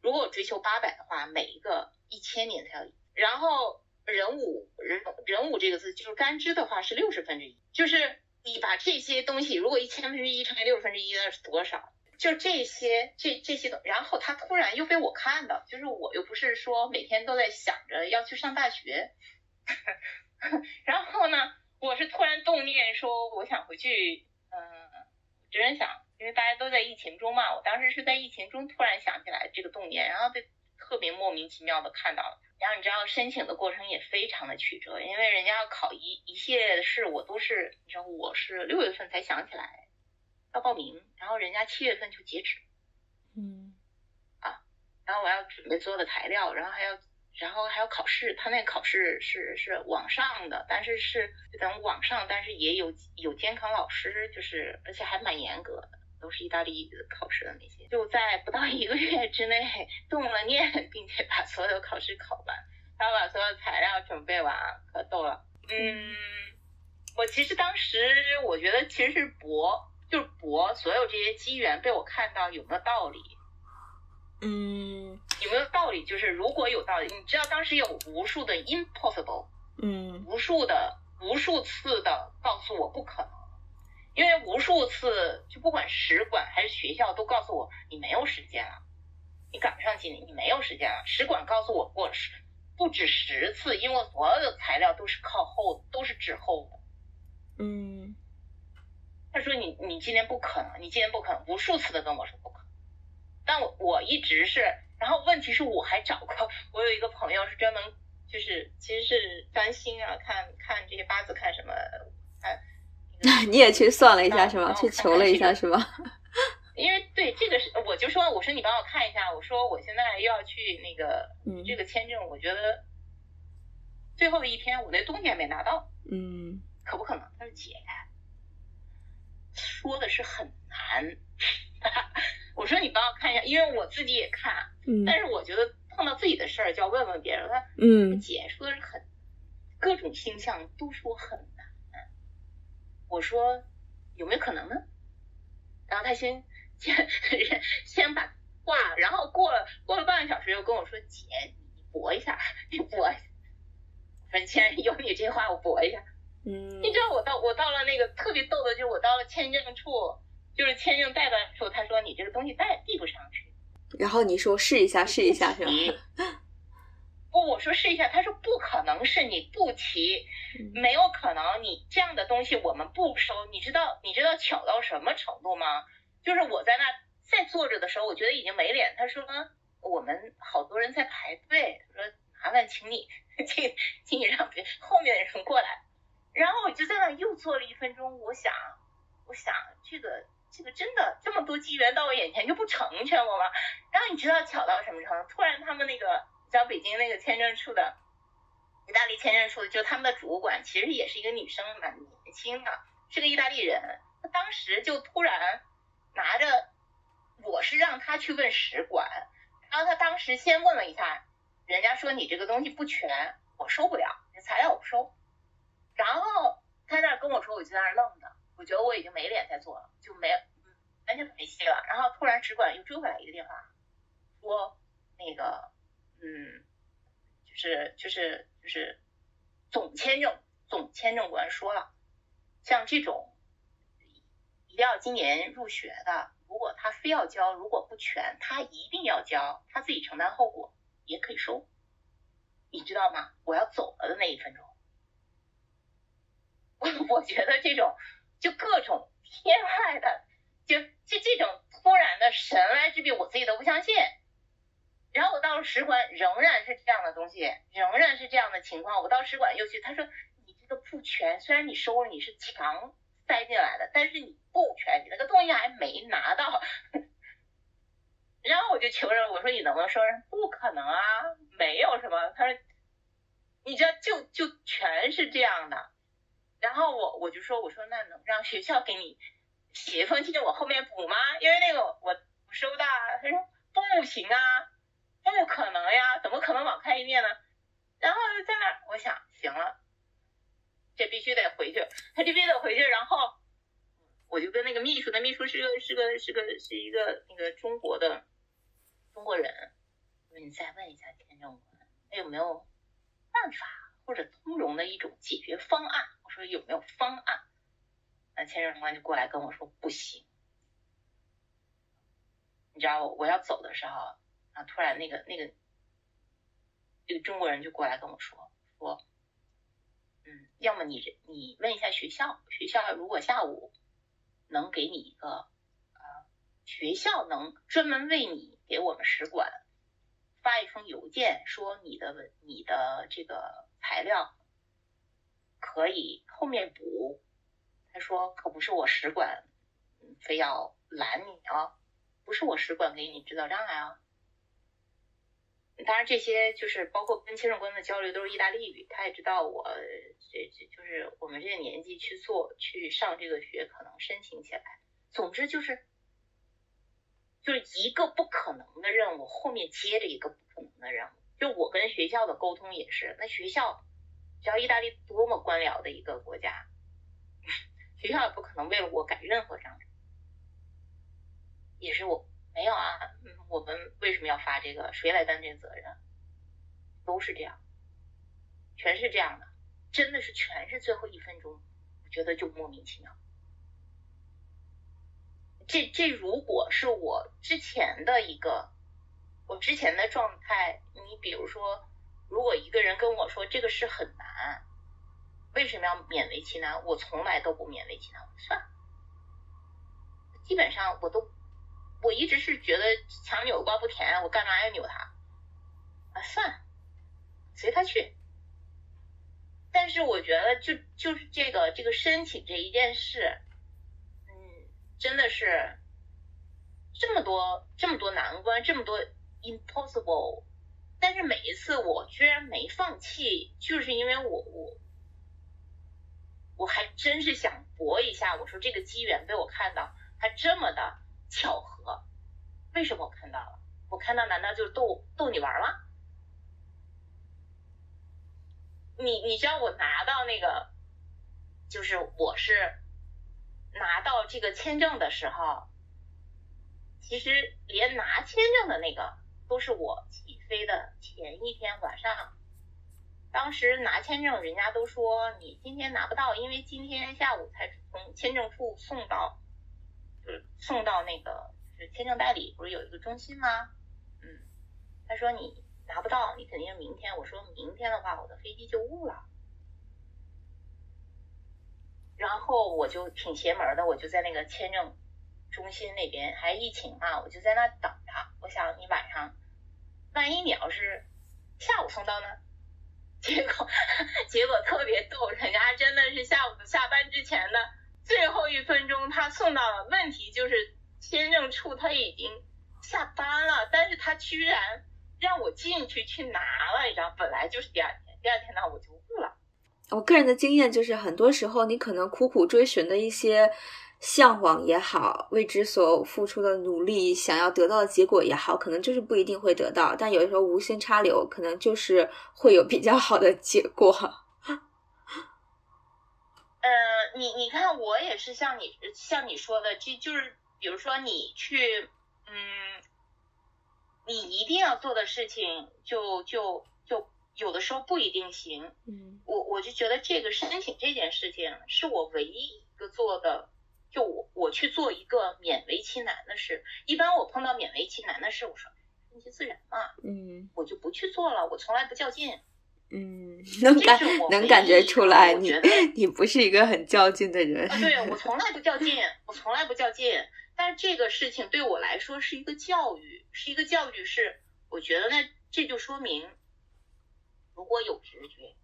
如果我追求八百的话，每一个一千年才有。然后人五人人五这个字就是干支的话是六十分之一，就是你把这些东西，如果一千分之一乘以六十分之一那是多少？就这些这这些东，然后他突然又被我看到，就是我又不是说每天都在想着要去上大学，[laughs] 然后呢？我是突然动念说，我想回去，嗯，真是想，因为大家都在疫情中嘛，我当时是在疫情中突然想起来这个动念，然后被特别莫名其妙的看到了，然后你知道申请的过程也非常的曲折，因为人家要考一一系列的事，我都是，你知道我是六月份才想起来要报名，然后人家七月份就截止，嗯，啊，然后我要准备所有的材料，然后还要。然后还有考试，他那考试是是网上的，但是是等网上，但是也有有监考老师，就是而且还蛮严格的，都是意大利考试的那些，就在不到一个月之内动了念，并且把所有考试考完，然后把所有材料准备完，可逗了。嗯，我其实当时我觉得其实是博，就是博所有这些机缘被我看到有没有道理。嗯，有没有道理？就是如果有道理，你知道当时有无数的 impossible，嗯，无数的无数次的告诉我不可能，因为无数次就不管使馆还是学校都告诉我你没有时间了，你赶不上今年，你没有时间了。使馆告诉我过十不止十次，因为所有的材料都是靠后，都是滞后的。嗯，他说你你今年不可能，你今年不可能，无数次的跟我说不可能。但我我一直是，然后问题是我还找过，我有一个朋友是专门就是其实是占星啊，看看这些八字看什么，看。[laughs] 你也去算了一下是吗？去求了一下是吗？[laughs] 因为对这个是，我就说我说你帮我看一下，我说我现在又要去那个这个签证，我觉得最后的一天我那东西还没拿到，嗯，可不可能？他说姐，说的是很难。[laughs] 我说你帮我看一下，因为我自己也看，但是我觉得碰到自己的事儿就要问问别人。他嗯，姐说的是很各种星象都说很难。我说有没有可能呢？然后他先先先把挂了，然后过了过了半个小时又跟我说姐，你搏一下，你搏。我说既然有你这话，我搏一下。嗯，你知道我到我到了那个特别逗的，就是我到了签证处。就是签证带的时候，他说你这个东西带递不上去，然后你说试一下，试一下是吧？不，我说试一下，他说不可能是你不提，没有可能你这样的东西我们不收。你知道你知道巧到什么程度吗？就是我在那在坐着的时候，我觉得已经没脸。他说我们好多人在排队，他说麻烦请你 [laughs] 请请你让别后面的人过来。然后我就在那又坐了一分钟，我想我想这个。这个真的这么多机缘到我眼前就不成全我吗？然后你知道巧到什么程度？突然他们那个在北京那个签证处的意大利签证处的，就他们的主管其实也是一个女生，蛮年轻的，是个意大利人。他当时就突然拿着，我是让他去问使馆，然后他当时先问了一下，人家说你这个东西不全，我收不了，材料我不收。然后他那跟我说，我就在那愣着。我觉得我已经没脸再做了，就没完全没戏了。然后突然使馆又追回来一个电话，说那个，嗯，就是就是就是总签证总签证官说了，像这种一定要今年入学的，如果他非要交，如果不全，他一定要交，他自己承担后果，也可以收。你知道吗？我要走了的那一分钟，我 [laughs] 我觉得这种就各种天外的，就就这种突然的神来之笔，我自己都不相信。然后我到了使馆，仍然是这样的东西，仍然是这样的情况。我到使馆又去，他说你这个不全，虽然你收了，你是强塞进来的，但是你不全，你那个东西还没拿到。然后我就求着，我说你能不能收人？不可能啊，没有什么。他说，你知道就就全是这样的。然后我我就说，我说那能让学校给你写一封信，我后面补吗？因为那个我我收的。他说不行啊。不可能呀，怎么可能网开一面呢？然后在那，我想，行了，这必须得回去，他就必须得回去。然后我就跟那个秘书，那秘书是个是个是个是一个那个中国的中国人，你再问一下签证官，他有没有办法或者通融的一种解决方案？说有没有方案？那签证官就过来跟我说不行，你知道我我要走的时候。啊！突然，那个、那个、那个中国人就过来跟我说说，嗯，要么你你问一下学校，学校如果下午能给你一个，啊，学校能专门为你给我们使馆发一封邮件，说你的文、你的这个材料可以后面补。他说可不是我使馆非要拦你啊，不是我使馆给你制造障碍啊。当然，这些就是包括跟签证官的交流都是意大利语，他也知道我这这就是我们这个年纪去做去上这个学可能申请起来。总之就是就是一个不可能的任务后面接着一个不可能的任务。就我跟学校的沟通也是，那学校只要意大利多么官僚的一个国家，[laughs] 学校也不可能为我改任何章程，也是我。没有啊，我们为什么要发这个？谁来担这个责任？都是这样，全是这样的，真的是全是最后一分钟，我觉得就莫名其妙。这这如果是我之前的一个，我之前的状态，你比如说，如果一个人跟我说这个事很难，为什么要勉为其难？我从来都不勉为其难，算，基本上我都。我一直是觉得强扭的瓜不甜，我干嘛要扭他？啊，算，随他去。但是我觉得就就是这个这个申请这一件事，嗯，真的是这么多这么多难关，这么多 impossible。但是每一次我居然没放弃，就是因为我我我还真是想搏一下。我说这个机缘被我看到，还这么的。巧合，为什么我看到了？我看到难道就逗逗你玩吗？你你知道我拿到那个，就是我是拿到这个签证的时候，其实连拿签证的那个都是我飞的前一天晚上。当时拿签证，人家都说你今天拿不到，因为今天下午才从签证处送到。就是送到那个就是签证代理，不是有一个中心吗？嗯，他说你拿不到，你肯定明天。我说明天的话，我的飞机就误了。然后我就挺邪门的，我就在那个签证中心那边，还疫情嘛，我就在那等他。我想你晚上，万一你要是下午送到呢？[laughs] 结果结果特别逗，人家真的是下午下班之前的。最后一分钟，他送到了。问题就是签证处他已经下班了，但是他居然让我进去去拿了，一张，本来就是第二天，第二天呢我就误了。我个人的经验就是，很多时候你可能苦苦追寻的一些向往也好，为之所付出的努力，想要得到的结果也好，可能就是不一定会得到。但有的时候无心插柳，可能就是会有比较好的结果。呃，你你看，我也是像你像你说的，就就是比如说你去，嗯，你一定要做的事情，就就就有的时候不一定行。嗯我我就觉得这个申请这件事情是我唯一一个做的，就我我去做一个勉为其难的事。一般我碰到勉为其难的事，我说顺其自然嘛，嗯我就不去做了，我从来不较劲。嗯，能能感觉出来，你你不是一个很较劲的人。啊，对我从来不较劲，我从来不较劲。但是这个事情对我来说是一个教育，是一个教育是，我觉得那这就说明，如果有直觉，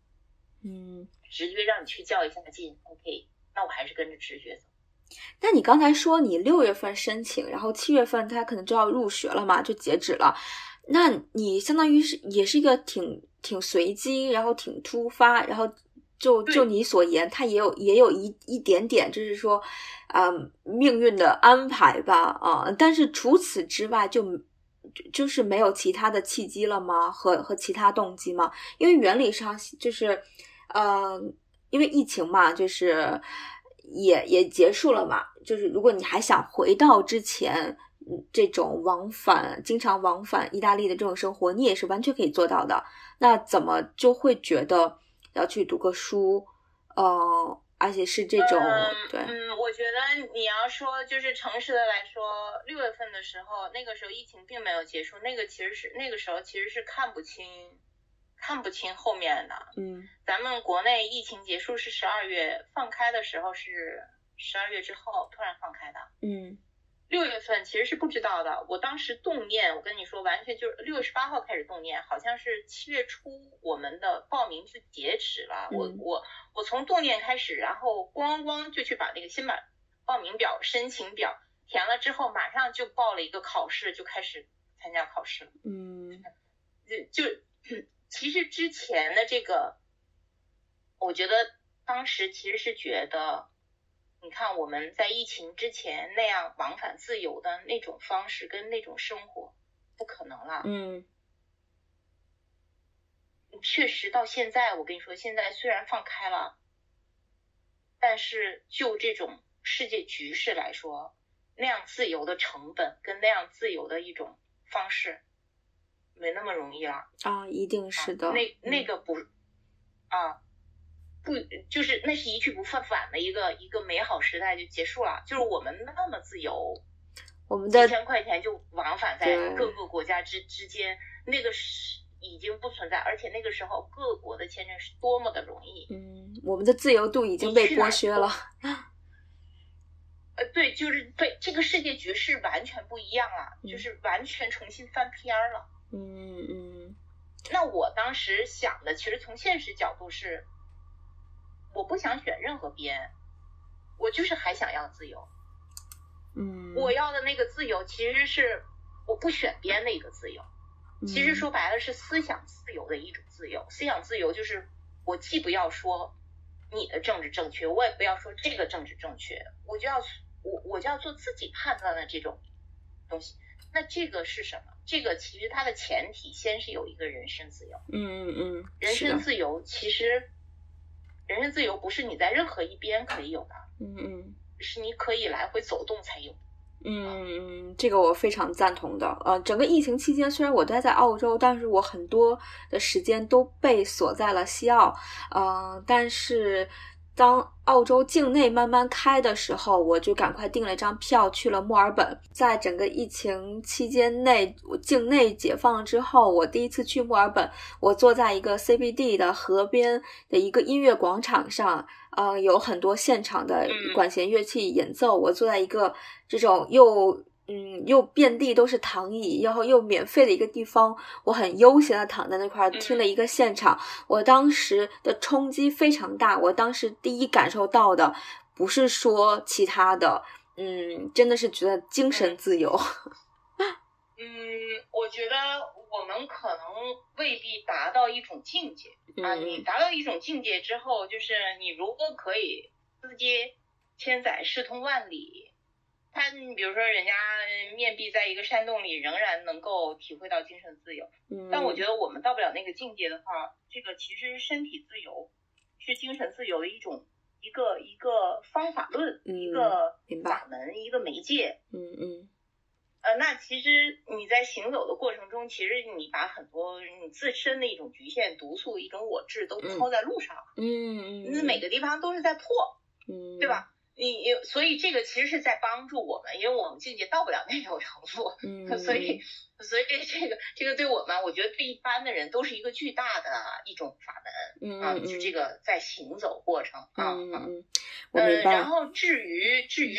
嗯，直觉让你去较一下劲，OK，那我还是跟着直觉走。那你刚才说你六月份申请，然后七月份他可能就要入学了嘛，就截止了。那你相当于是也是一个挺挺随机，然后挺突发，然后就就你所言，它也有也有一一点点，就是说，嗯，命运的安排吧，啊，但是除此之外就。就是没有其他的契机了吗？和和其他动机吗？因为原理上就是，呃，因为疫情嘛，就是也也结束了嘛。就是如果你还想回到之前嗯这种往返、经常往返意大利的这种生活，你也是完全可以做到的。那怎么就会觉得要去读个书？呃，而且是这种、嗯对，嗯，我觉得你要说就是诚实的来说，六月份的时候，那个时候疫情并没有结束，那个其实是那个时候其实是看不清，看不清后面的。嗯咱们国内疫情结束是十二月，放开的时候是十二月之后突然放开的。嗯六月份其实是不知道的，我当时动念，我跟你说，完全就是六月十八号开始动念，好像是七月初我们的报名就截止了。我嗯我我从动念开始，然后咣咣就去把那个新版报名表、申请表填了之后，马上就报了一个考试，就开始参加考试了。嗯就就其实之前的这个，我觉得当时其实是觉得，你看我们在疫情之前那样往返自由的那种方式跟那种生活，不可能了。嗯确实到现在，我跟你说，现在虽然放开了，但是就这种世界局势来说，那样自由的成本跟那样自由的一种方式，没那么容易了。啊，一定是的。那那嗯个不啊，不就是那是一去不复返的一个一个美好时代就结束了，就是我们那么自由，我们的几千块钱就往返在各个国家之之间，那个是已经不存在，而且那个时候各国的签证是多么的容易。嗯，我们的自由度已经被剥削了。呃，对，就是对这个世界局势完全不一样了，嗯就是完全重新翻篇儿了。嗯嗯那我当时想的，其实从现实角度是，我不想选任何边，我就是还想要自由。嗯，我要的那个自由，其实是我不选边的一个自由。其实嗯说白了是思想自由的一种自由。思想自由就是我既不要说你的政治正确，我也不要说这个政治正确，我就要我我就要做自己判断的这种东西。那这个是什么？这个其实它的前提先是有一个人身自由。嗯嗯嗯，人身自由其实，人身自由不是你在任何一边可以有的，嗯嗯。是你可以来回走动才有。嗯，这个我非常赞同的。呃，整个疫情期间，虽然我待在澳洲，但是我很多的时间都被锁在了西澳。呃，但是当澳洲境内慢慢开的时候，我就赶快订了一张票去了墨尔本。在整个疫情期间内，我境内解放之后，我第一次去墨尔本，我坐在一个 CBD 的河边的一个音乐广场上。呃，有很多现场的嗯管弦乐器演奏，我坐在一个这种又嗯又遍地都是躺椅，然后又免费的一个地方，我很悠闲的躺在那块儿听了一个现场。我当时的冲击非常大，我当时第一感受到的不是说其他的，嗯，真的是觉得精神自由。嗯，我觉得我们可能未必达到一种境界啊。你嗯达到一种境界之后，就是你如果可以司接千载，视通万里，他比如说人家面壁在一个山洞里，仍然能够体会到精神自由。嗯，但我觉得我们到不了那个境界的话，这个其实身体自由是精神自由的一种一个一个方法论，嗯一个法门，一个媒介。嗯嗯呃，那其实你在行走的过程中，其实你把很多你自身的一种局限、毒素、一种我执都抛在路上，嗯嗯，那每个地方都是在破，嗯，对吧？你你所以这个其实是在帮助我们，因为我们境界到不了那种程度，嗯，[laughs] 所以所以这个这个对我们，我觉得对一般的人都是一个巨大的一种法门，嗯啊，就这个在行走过程啊，嗯嗯，呃，然后至于至于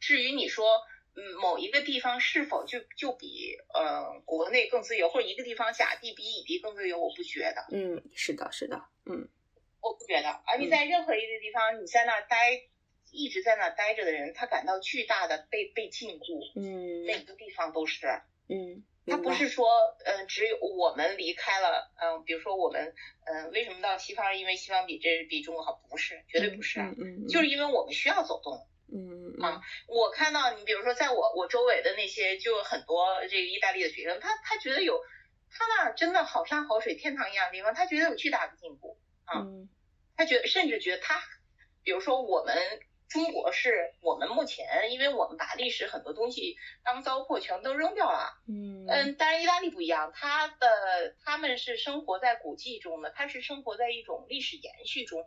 至于你说，嗯，某一个地方是否就就比呃国内更自由，或者一个地方甲地比乙地更自由，我不觉得，嗯，是的，是的，嗯，我不觉得，而你在任何一个地方，你在那待。一直在那待着的人，他感到巨大的被被禁锢。嗯，每个地方都是。嗯，他不是说，嗯，只有我们离开了，嗯，比如说我们，嗯，为什么到西方？因为西方比这比中国好？不是，绝对不是。嗯嗯，就是因为我们需要走动。嗯嗯啊，我看到你，比如说在我我周围的那些，就很多这个意大利的学生，他他觉得有，他那真的好山好水，天堂一样的地方，他觉得有巨大的进步啊。嗯，他觉得甚至觉得他，比如说我们。中国是我们目前，因为我们把历史很多东西当糟粕全都扔掉了。嗯嗯，当然意大利不一样，他的他们是生活在古迹中的，他是生活在一种历史延续中。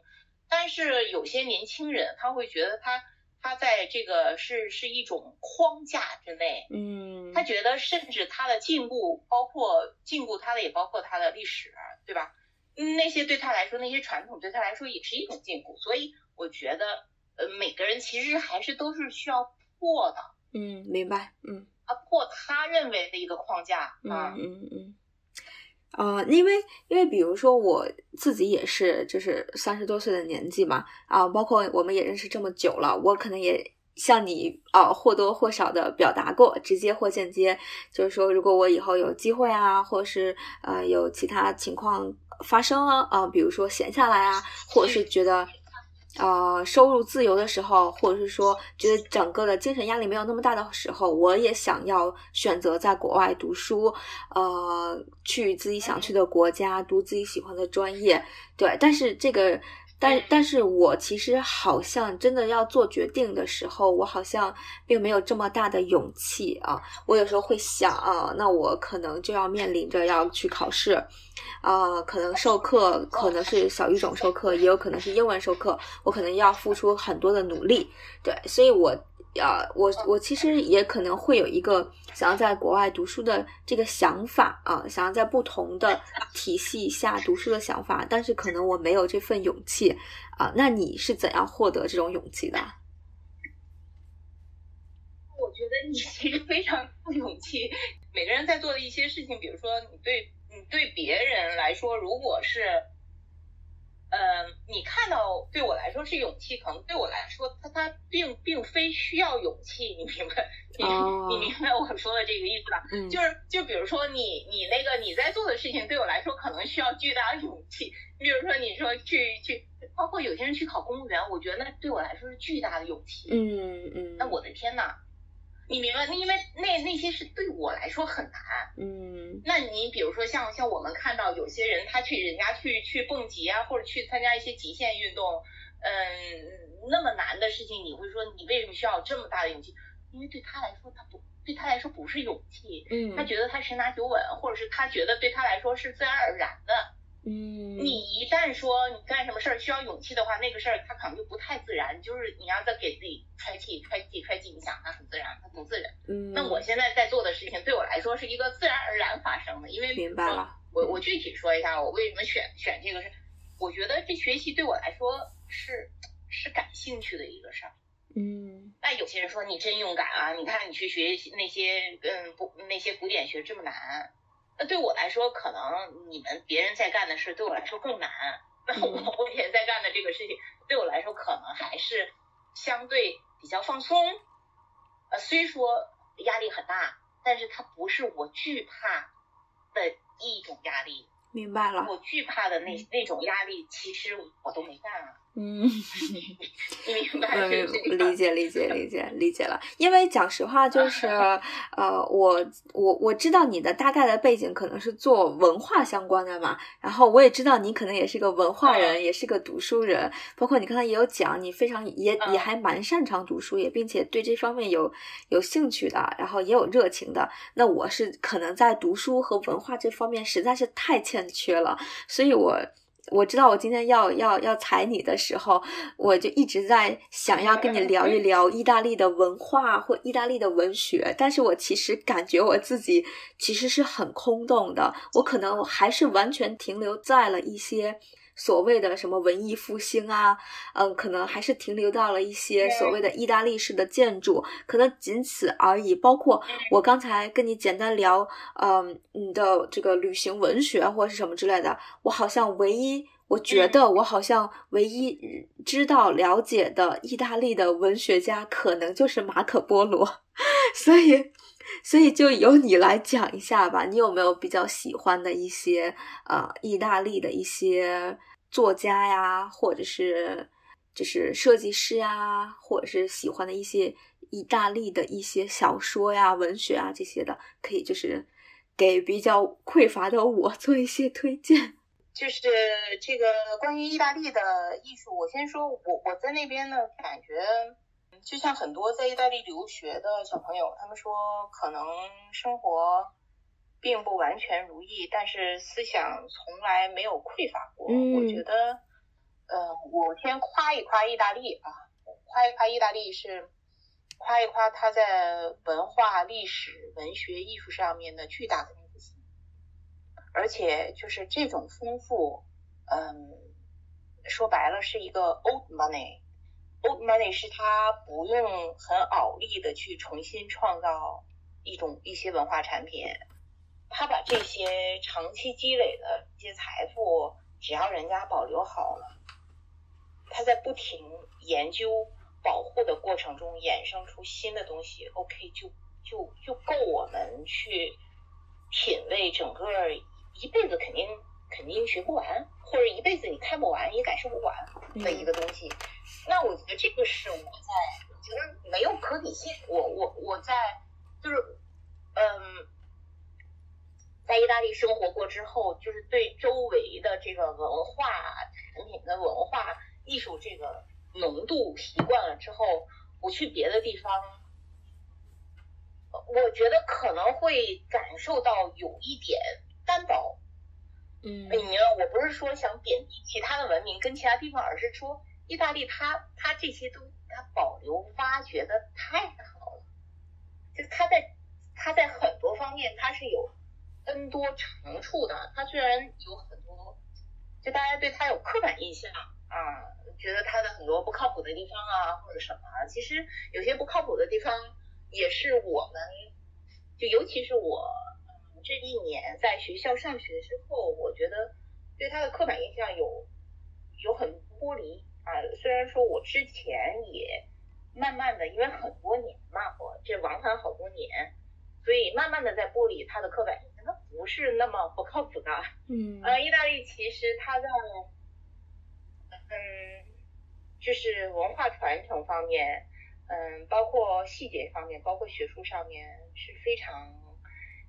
但是有些年轻人他会觉得他他在这个是是一种框架之内。嗯，他觉得甚至他的进步，包括禁锢他的也包括他的历史，对吧？嗯，那些对他来说，那些传统对他来说也是一种禁锢。所以我觉得。呃，每个人其实还是都是需要破的，嗯，明白，嗯，啊，破他认为的一个框架，嗯嗯嗯，呃，因为因为比如说我自己也是，就是三十多岁的年纪嘛，啊，包括我们也认识这么久了，我可能也向你啊或多或少的表达过，直接或间接，就是说如果我以后有机会啊，或是呃有其他情况发生啊，啊，比如说闲下来啊，或者是觉得。呃，收入自由的时候，或者是说觉得整个的精神压力没有那么大的时候，我也想要选择在国外读书，呃，去自己想去的国家读自己喜欢的专业。对，但是这个，但但是我其实好像真的要做决定的时候，我好像并没有这么大的勇气啊。我有时候会想啊，那我可能就要面临着要去考试。啊，可能授课可能是小语种授课，也有可能是英文授课，我可能要付出很多的努力，对，所以我，呃，我我其实也可能会有一个想要在国外读书的这个想法啊，想要在不同的体系下读书的想法，但是可能我没有这份勇气啊。那你是怎样获得这种勇气的？我觉得你其实非常有勇气。每个人在做的一些事情，比如说你对。你对别人来说，如果是，嗯，你看到对我来说是勇气，可能对我来说，他他并并非需要勇气，你明白？你你明白我说的这个意思吧？嗯，就是就比如说你你那个你在做的事情，对我来说可能需要巨大的勇气。你比如说你说去去，包括有些人去考公务员，我觉得那对我来说是巨大的勇气。嗯嗯，那我的天呐！你明白？那因为那那些是对我来说很难。嗯。那你比如说像像我们看到有些人，他去人家去去蹦极啊，或者去参加一些极限运动，嗯，那么难的事情，你会说你为什么需要这么大的勇气？因为对他来说，他不对他来说不是勇气。嗯。他觉得他十拿九稳，或者是他觉得对他来说是自然而然的。嗯，你一旦说你干什么事儿需要勇气的话，那个事儿它可能就不太自然，就是你要再给自己揣气、揣气、揣气，你想它很自然，它不自然。嗯，那我现在在做的事情对我来说是一个自然而然发生的，因为明白了。我我具体说一下，我为什么选选这个是，我觉得这学习对我来说是是感兴趣的一个事儿。嗯，那有些人说你真勇敢啊，你看你去学习那些嗯不那些古典学这么难。那对我来说，可能你们别人在干的事对我来说更难。那我目前在干的这个事情，对我来说可能还是相对比较放松。呃，虽说压力很大，但是它不是我惧怕的一种压力。明白了。我惧怕的那那种压力，其实我都没干啊。嗯，明白，理解理解理解理解了。因为讲实话，就是呃，我我我知道你的大概的背景可能是做文化相关的嘛，然后我也知道你可能也是个文化人，也是个读书人，包括你刚才也有讲，你非常也也还蛮擅长读书，也并且对这方面有有兴趣的，然后也有热情的。那我是可能在读书和文化这方面实在是太欠缺了，所以我。我知道我今天要要要踩你的时候，我就一直在想要跟你聊一聊意大利的文化或意大利的文学，但是我其实感觉我自己其实是很空洞的，我可能还是完全停留在了一些。所谓的什么文艺复兴啊，嗯，可能还是停留到了一些所谓的意大利式的建筑，可能仅此而已。包括我刚才跟你简单聊，嗯，你的这个旅行文学或者是什么之类的，我好像唯一，我觉得我好像唯一知道了解的意大利的文学家，可能就是马可波罗。[laughs] 所以，所以就由你来讲一下吧，你有没有比较喜欢的一些呃意大利的一些？作家呀，或者是就是设计师啊，或者是喜欢的一些意大利的一些小说呀、文学啊这些的，可以就是给比较匮乏的我 [laughs] 做一些推荐。就是这个关于意大利的艺术，我先说，我我在那边呢，感觉就像很多在意大利留学的小朋友，他们说可能生活。并不完全如意，但是思想从来没有匮乏过。我觉得，呃，我先夸一夸意大利啊，夸一夸意大利是夸一夸他在文化、历史、文学、艺术上面的巨大的丰富性，而且就是这种丰富，嗯，说白了是一个 old money，old money 是他不用很熬力的去重新创造一种一些文化产品。他把这些长期积累的一些财富，只要人家保留好了，他在不停研究保护的过程中衍生出新的东西，OK，就就就够我们去品味整个一辈子肯定肯定学不完，或者一辈子你看不完也感受不完的一个东西。那我觉得这个是我在，我觉得没有可比性。我我我在就是嗯。在意大利生活过之后，就是对周围的这个文化产品的文化艺术这个浓度习惯了之后，我去别的地方，我觉得可能会感受到有一点单薄。嗯，你明白？我不是说想贬低其他的文明跟其他地方，而是说意大利它它这些都它保留挖掘的太好了，就它在它在很多方面它是有。N 多长处的，他虽然有很多，就大家对他有刻板印象啊，觉得他的很多不靠谱的地方啊，或者什么，其实有些不靠谱的地方也是我们，就尤其是我这一年在学校上学之后，我觉得对他的刻板印象有有很剥离啊。虽然说我之前也慢慢的，因为很多年嘛，我这往返好多年，所以慢慢的在剥离他的刻板印。不是那么不靠谱的，嗯，呃，意大利其实它的，嗯，就是文化传承方面，嗯，包括细节方面，包括学术上面是非常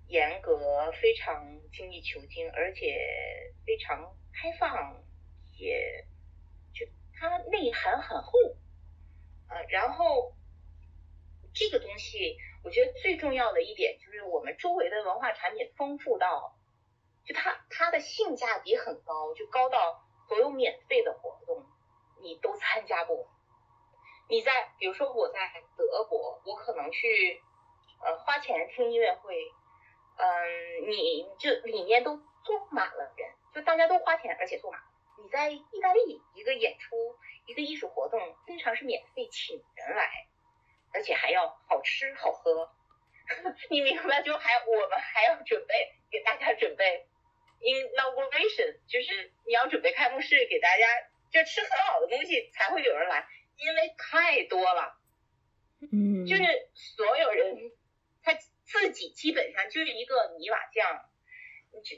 严格、非常精益求精，而且非常开放，也就它内涵很厚，呃，然后这个东西。我觉得最重要的一点就是我们周围的文化产品丰富到，就它它的性价比很高，就高到所有免费的活动你都参加过。你在比如说我在德国，我可能去呃花钱听音乐会，嗯，你就里面都坐满了人，就大家都花钱而且坐满。你在意大利一个演出一个艺术活动经常是免费请人来。而且还要好吃好喝，[laughs] 你明白？就还我们还要准备给大家准备 inauguration，就是你要准备开幕式给大家，就吃很好的东西才会有人来，因为太多了。嗯，就是所有人他自己基本上就是一个泥瓦匠。就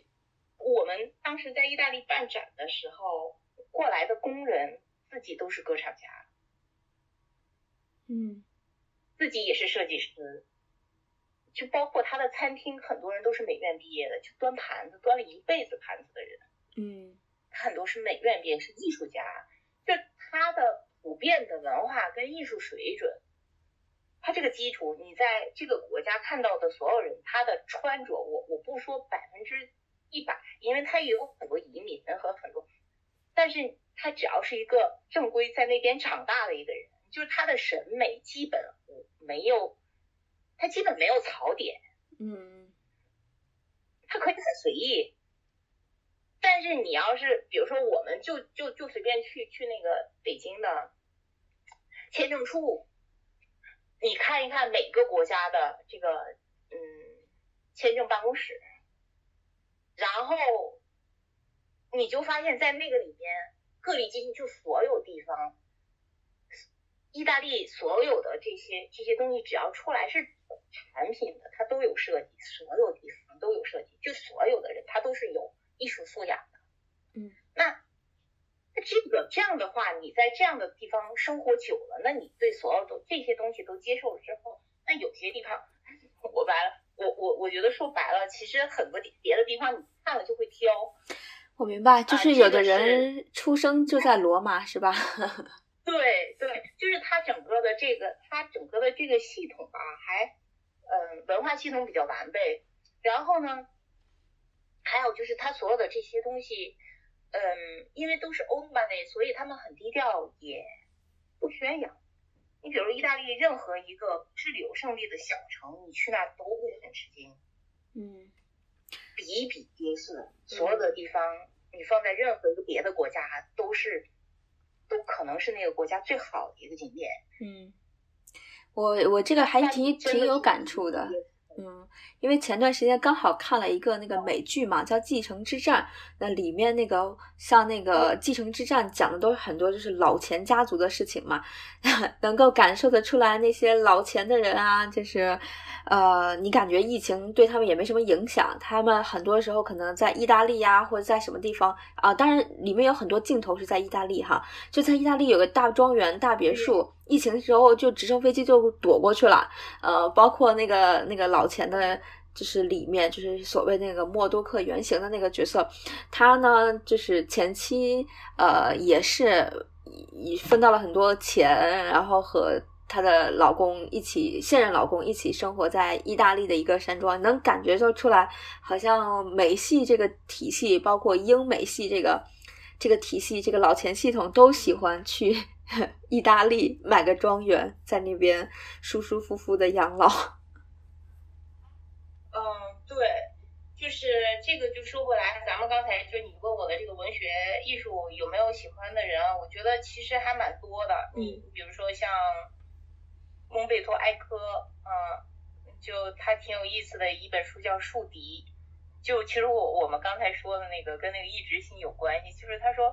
我们当时在意大利办展的时候，过来的工人自己都是歌唱家，嗯，自己也是设计师，就包括他的餐厅，很多人都是美院毕业的，就端盘子端了一辈子盘子的人，嗯，他很多是美院毕业，是艺术家，就他的普遍的文化跟艺术水准。他这个基础，你在这个国家看到的所有人，他的穿着，我我不说百分之一百，因为他也有很多移民和很多，但是他只要是一个正规在那边长大的一个人，就是他的审美基本没有，他基本没有槽点，嗯，他可以很随意，但是你要是比如说，我们就就就随便去去那个北京的签证处。你看一看每个国家的这个嗯签证办公室，然后你就发现，在那个里面，各地进就所有地方，意大利所有的这些这些东西，只要出来是产品的，它都有设计，所有地方都有设计，就所有的人他都是有艺术素养的，嗯，那。那这个这样的话，你在这样的地方生活久了，那你对所有的这些东西都接受了之后，那有些地方，[laughs] 我白了，我我我觉得说白了，其实很多别的地方你看了就会挑。我明白，就是有的人出生就在罗马，是吧？[laughs] 对对，就是它整个的这个，它整个的这个系统啊，还嗯文化系统比较完备。然后呢，还有就是它所有的这些东西。嗯，因为都是欧巴内，所以他们很低调，也不宣扬。你比如意大利任何一个治旅游胜地的小城，你去那都会很吃惊。嗯，比比皆是，所有的地方你放在任何一个别的国家，都是都可能是那个国家最好的一个景点。嗯，我我这个还挺挺有感触的。嗯，因为前段时间刚好看了一个那个美剧嘛，叫《继承之战》。那里面那个像那个《继承之战》讲的都是很多就是老钱家族的事情嘛，[laughs] 能够感受得出来那些老钱的人啊，就是呃，你感觉疫情对他们也没什么影响。他们很多时候可能在意大利呀，或者在什么地方啊，当然里面有很多镜头是在意大利哈，就在意大利有个大庄园、大别墅。疫情的时候就直升飞机就躲过去了，呃，包括那个那个老钱的，就是里面就是所谓那个默多克原型的那个角色，他呢就是前期呃也是分到了很多钱，然后和她的老公一起现任老公一起生活在意大利的一个山庄，能感觉就出来，好像美系这个体系，包括英美系这个这个体系，这个老钱系统都喜欢去。[laughs] 意大利买个庄园，在那边舒舒服服的养老。[laughs] 嗯，对，就是这个。就说回来，咱们刚才就你问我的这个文学艺术有没有喜欢的人啊？我觉得其实还蛮多的。嗯，比如说像蒙贝托埃科，嗯，就他挺有意思的一本书叫《树敌》。就其实我我们刚才说的那个跟那个一直性有关系，就是他说，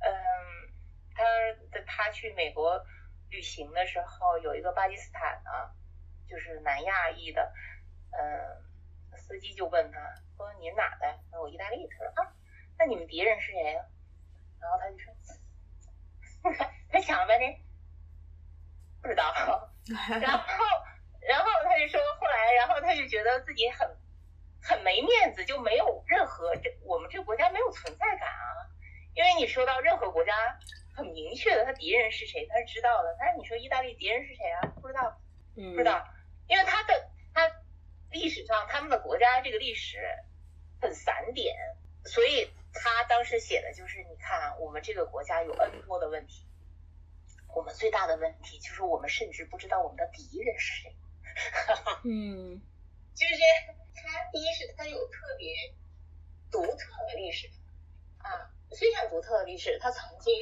嗯。他的他去美国旅行的时候，有一个巴基斯坦的，就是南亚裔的，嗯，司机就问他说：“你哪的？”：“我意大利。”他说：“啊，那你们敌人是谁呀？”然后他就说：“ [laughs] 他想了半天，不知道。[laughs] ”然后，然后他就说：“后来，然后他就觉得自己很很没面子，就没有任何这我们这个国家没有存在感啊，因为你说到任何国家。”很明确的，他敌人是谁，他是知道的。但是你说意大利敌人是谁啊？不知道，不知道，因为他的他历史上他们的国家这个历史很散点，所以他当时写的就是，你看我们这个国家有 N 多的问题，我们最大的问题就是我们甚至不知道我们的敌人是谁。[laughs] 嗯，就是他第一是他有特别独特的历史啊，非常独特的历史，他曾经。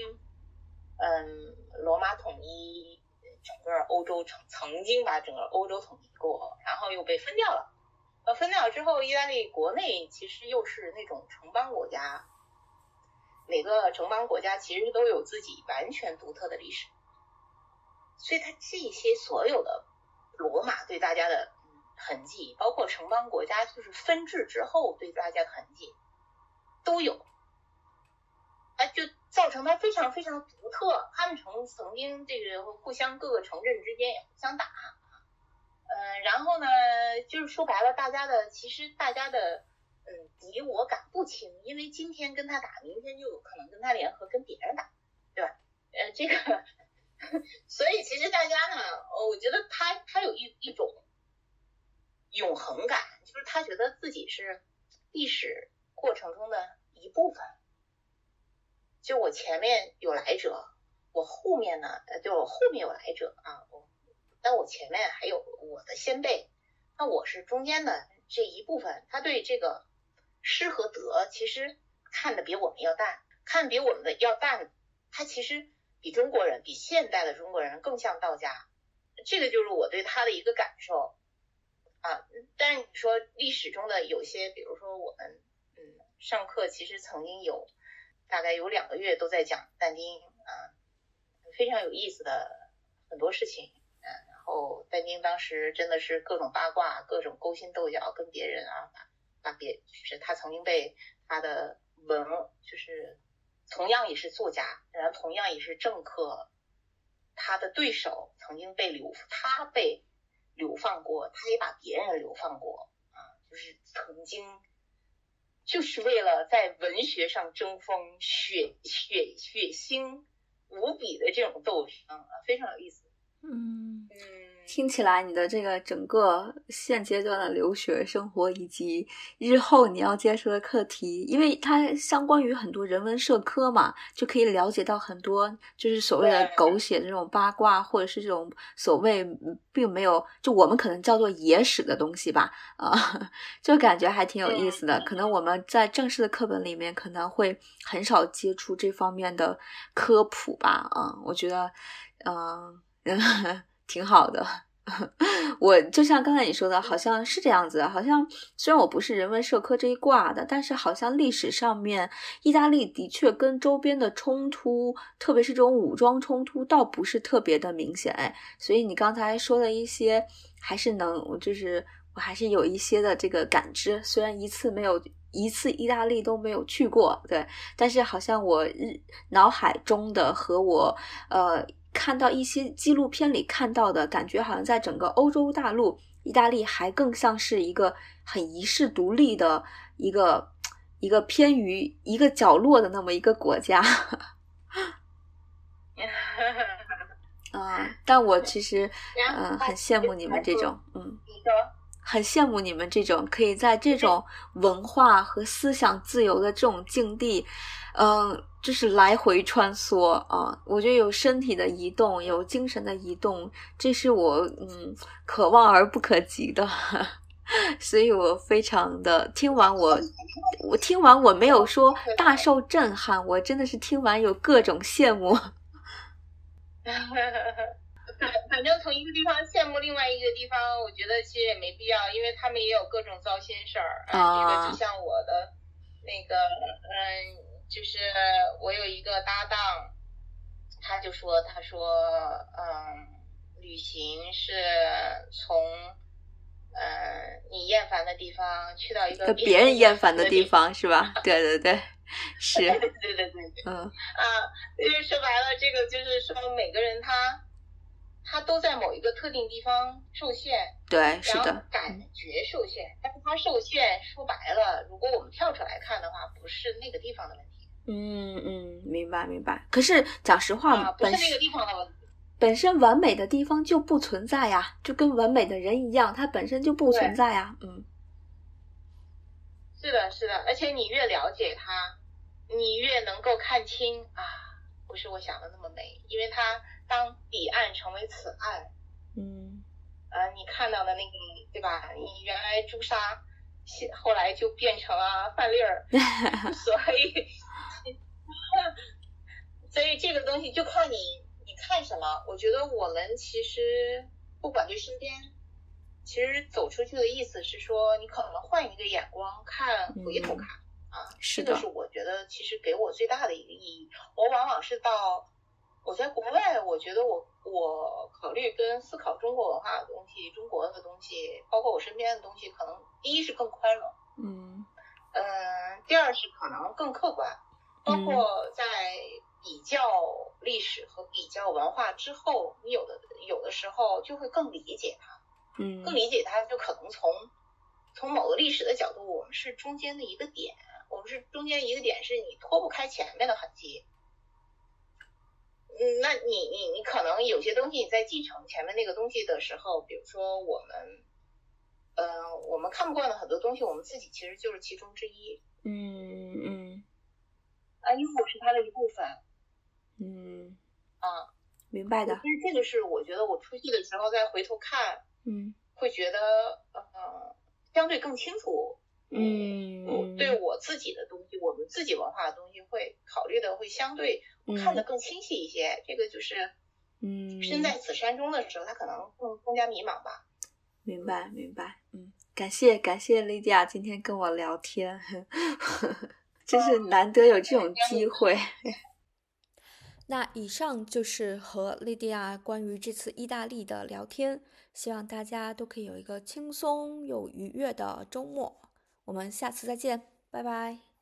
嗯，罗马统一整个欧洲，曾曾经把整个欧洲统一过，然后又被分掉了。呃，分掉了之后，意大利国内其实又是那种城邦国家，每个城邦国家其实都有自己完全独特的历史，所以它这些所有的罗马对大家的痕迹，包括城邦国家就是分治之后对大家的痕迹都有，哎就。造成它非常非常独特。他们曾曾经这个互相各个城镇之间也互相打，嗯，然后呢，就是说白了，大家的其实大家的嗯敌我感不清，因为今天跟他打，明天就可能跟他联合跟别人打，对吧？呃，这个，[laughs] 所以其实大家呢，我觉得他他有一一种永恒感，就是他觉得自己是历史过程中的一部分。就我前面有来者，我后面呢，呃，就我后面有来者啊，我，但我前面还有我的先辈，那我是中间的这一部分。他对这个失和得，其实看的比我们要淡，看比我们的要淡。他其实比中国人，比现代的中国人更像道家。这个就是我对他的一个感受啊。但是你说历史中的有些，比如说我们，嗯，上课其实曾经有。大概有两个月都在讲但丁啊，非常有意思的很多事情，嗯，然后但丁当时真的是各种八卦，各种勾心斗角，跟别人啊，把别就是他曾经被他的文，就是同样也是作家，然后同样也是政客，他的对手曾经被流，他被流放过，他也把别人流放过啊，就是曾经。就是为了在文学上争锋，血血血腥无比的这种斗争啊，非常有意思。嗯嗯。听起来，你的这个整个现阶段的留学生活，以及日后你要接触的课题，因为它相关于很多人文社科嘛，就可以了解到很多，就是所谓的狗血的这种八卦，或者是这种所谓并没有，就我们可能叫做野史的东西吧，啊，[laughs] 就感觉还挺有意思的。可能我们在正式的课本里面可能会很少接触这方面的科普吧，啊，我觉得，嗯。挺好的，[laughs] 我就像刚才你说的，好像是这样子。好像虽然我不是人文社科这一挂的，但是好像历史上面，意大利的确跟周边的冲突，特别是这种武装冲突，倒不是特别的明显。哎，所以你刚才说的一些，还是能，就是我还是有一些的这个感知。虽然一次没有一次意大利都没有去过，对，但是好像我脑海中的和我呃。看到一些纪录片里看到的感觉，好像在整个欧洲大陆，意大利还更像是一个很遗世独立的一个一个偏于一个角落的那么一个国家。啊，[laughs] 但我其实 [laughs] 嗯很羡慕你们这种，嗯，很羡慕你们这种可以在这种文化和思想自由的这种境地，嗯。就是来回穿梭啊！我觉得有身体的移动，有精神的移动，这是我嗯可望而不可及的。[laughs] 所以我非常的听完我，我听完我没有说大受震撼，我真的是听完有各种羡慕。反 [laughs] 反正从一个地方羡慕另外一个地方，我觉得其实也没必要，因为他们也有各种糟心事儿。啊，这个就像我的那个嗯。就是我有一个搭档，他就说，他说，嗯，旅行是从，嗯，你厌烦的地方去到一个别人厌烦的地方，是吧？对对对，[laughs] 是。对对对对对。嗯。啊，就是说白了，这个就是说每个人他。他都在某一个特定地方受限，对，是的，感觉受限，但是它受限，说白了，如果我们跳出来看的话，不是那个地方的问题。嗯嗯，明白明白。可是讲实话，不是那个地方的问题，本身完美的地方就不存在呀，就跟完美的人一样，它本身就不存在呀。嗯，是的，是的，而且你越了解它，你越能够看清啊，不是我想的那么美，因为它。当彼岸成为此岸，嗯，呃，你看到的那个，对吧？你原来朱砂，现后来就变成了饭粒儿，[laughs] 所以，[laughs] 所以这个东西就看你你看什么。我觉得我们其实不管对身边，其实走出去的意思是说，你可能换一个眼光看，回头看啊，是这个是我觉得其实给我最大的一个意义。我往往是到。我在国外，我觉得我我考虑跟思考中国文化的东西，中国的东西，包括我身边的东西，可能第一是更宽容，嗯，嗯，第二是可能更客观，包括在比较历史和比较文化之后，你有的有的时候就会更理解它，嗯，更理解它，就可能从从某个历史的角度，我们是中间的一个点，我们是中间一个点，是你脱不开前面的痕迹。嗯，那你你你可能有些东西你在继承前面那个东西的时候，比如说我们，呃，我们看不惯的很多东西，我们自己其实就是其中之一。嗯嗯。啊，因为我是他的一部分。嗯。啊，明白的。其实这个是我觉得我出去的时候再回头看，嗯，会觉得呃相对更清楚。嗯，对我自己的东西，我们自己文化的东西，会考虑的会相对看得更清晰一些。这个就是，嗯，身在此山中的时候，他可能更更加迷茫吧。明白，明白。嗯，感谢感谢莉迪亚今天跟我聊天，[laughs] 真是难得有这种机会。[laughs] 那以上就是和莉迪亚关于这次意大利的聊天，希望大家都可以有一个轻松又愉悦的周末。我们下次再见，拜拜。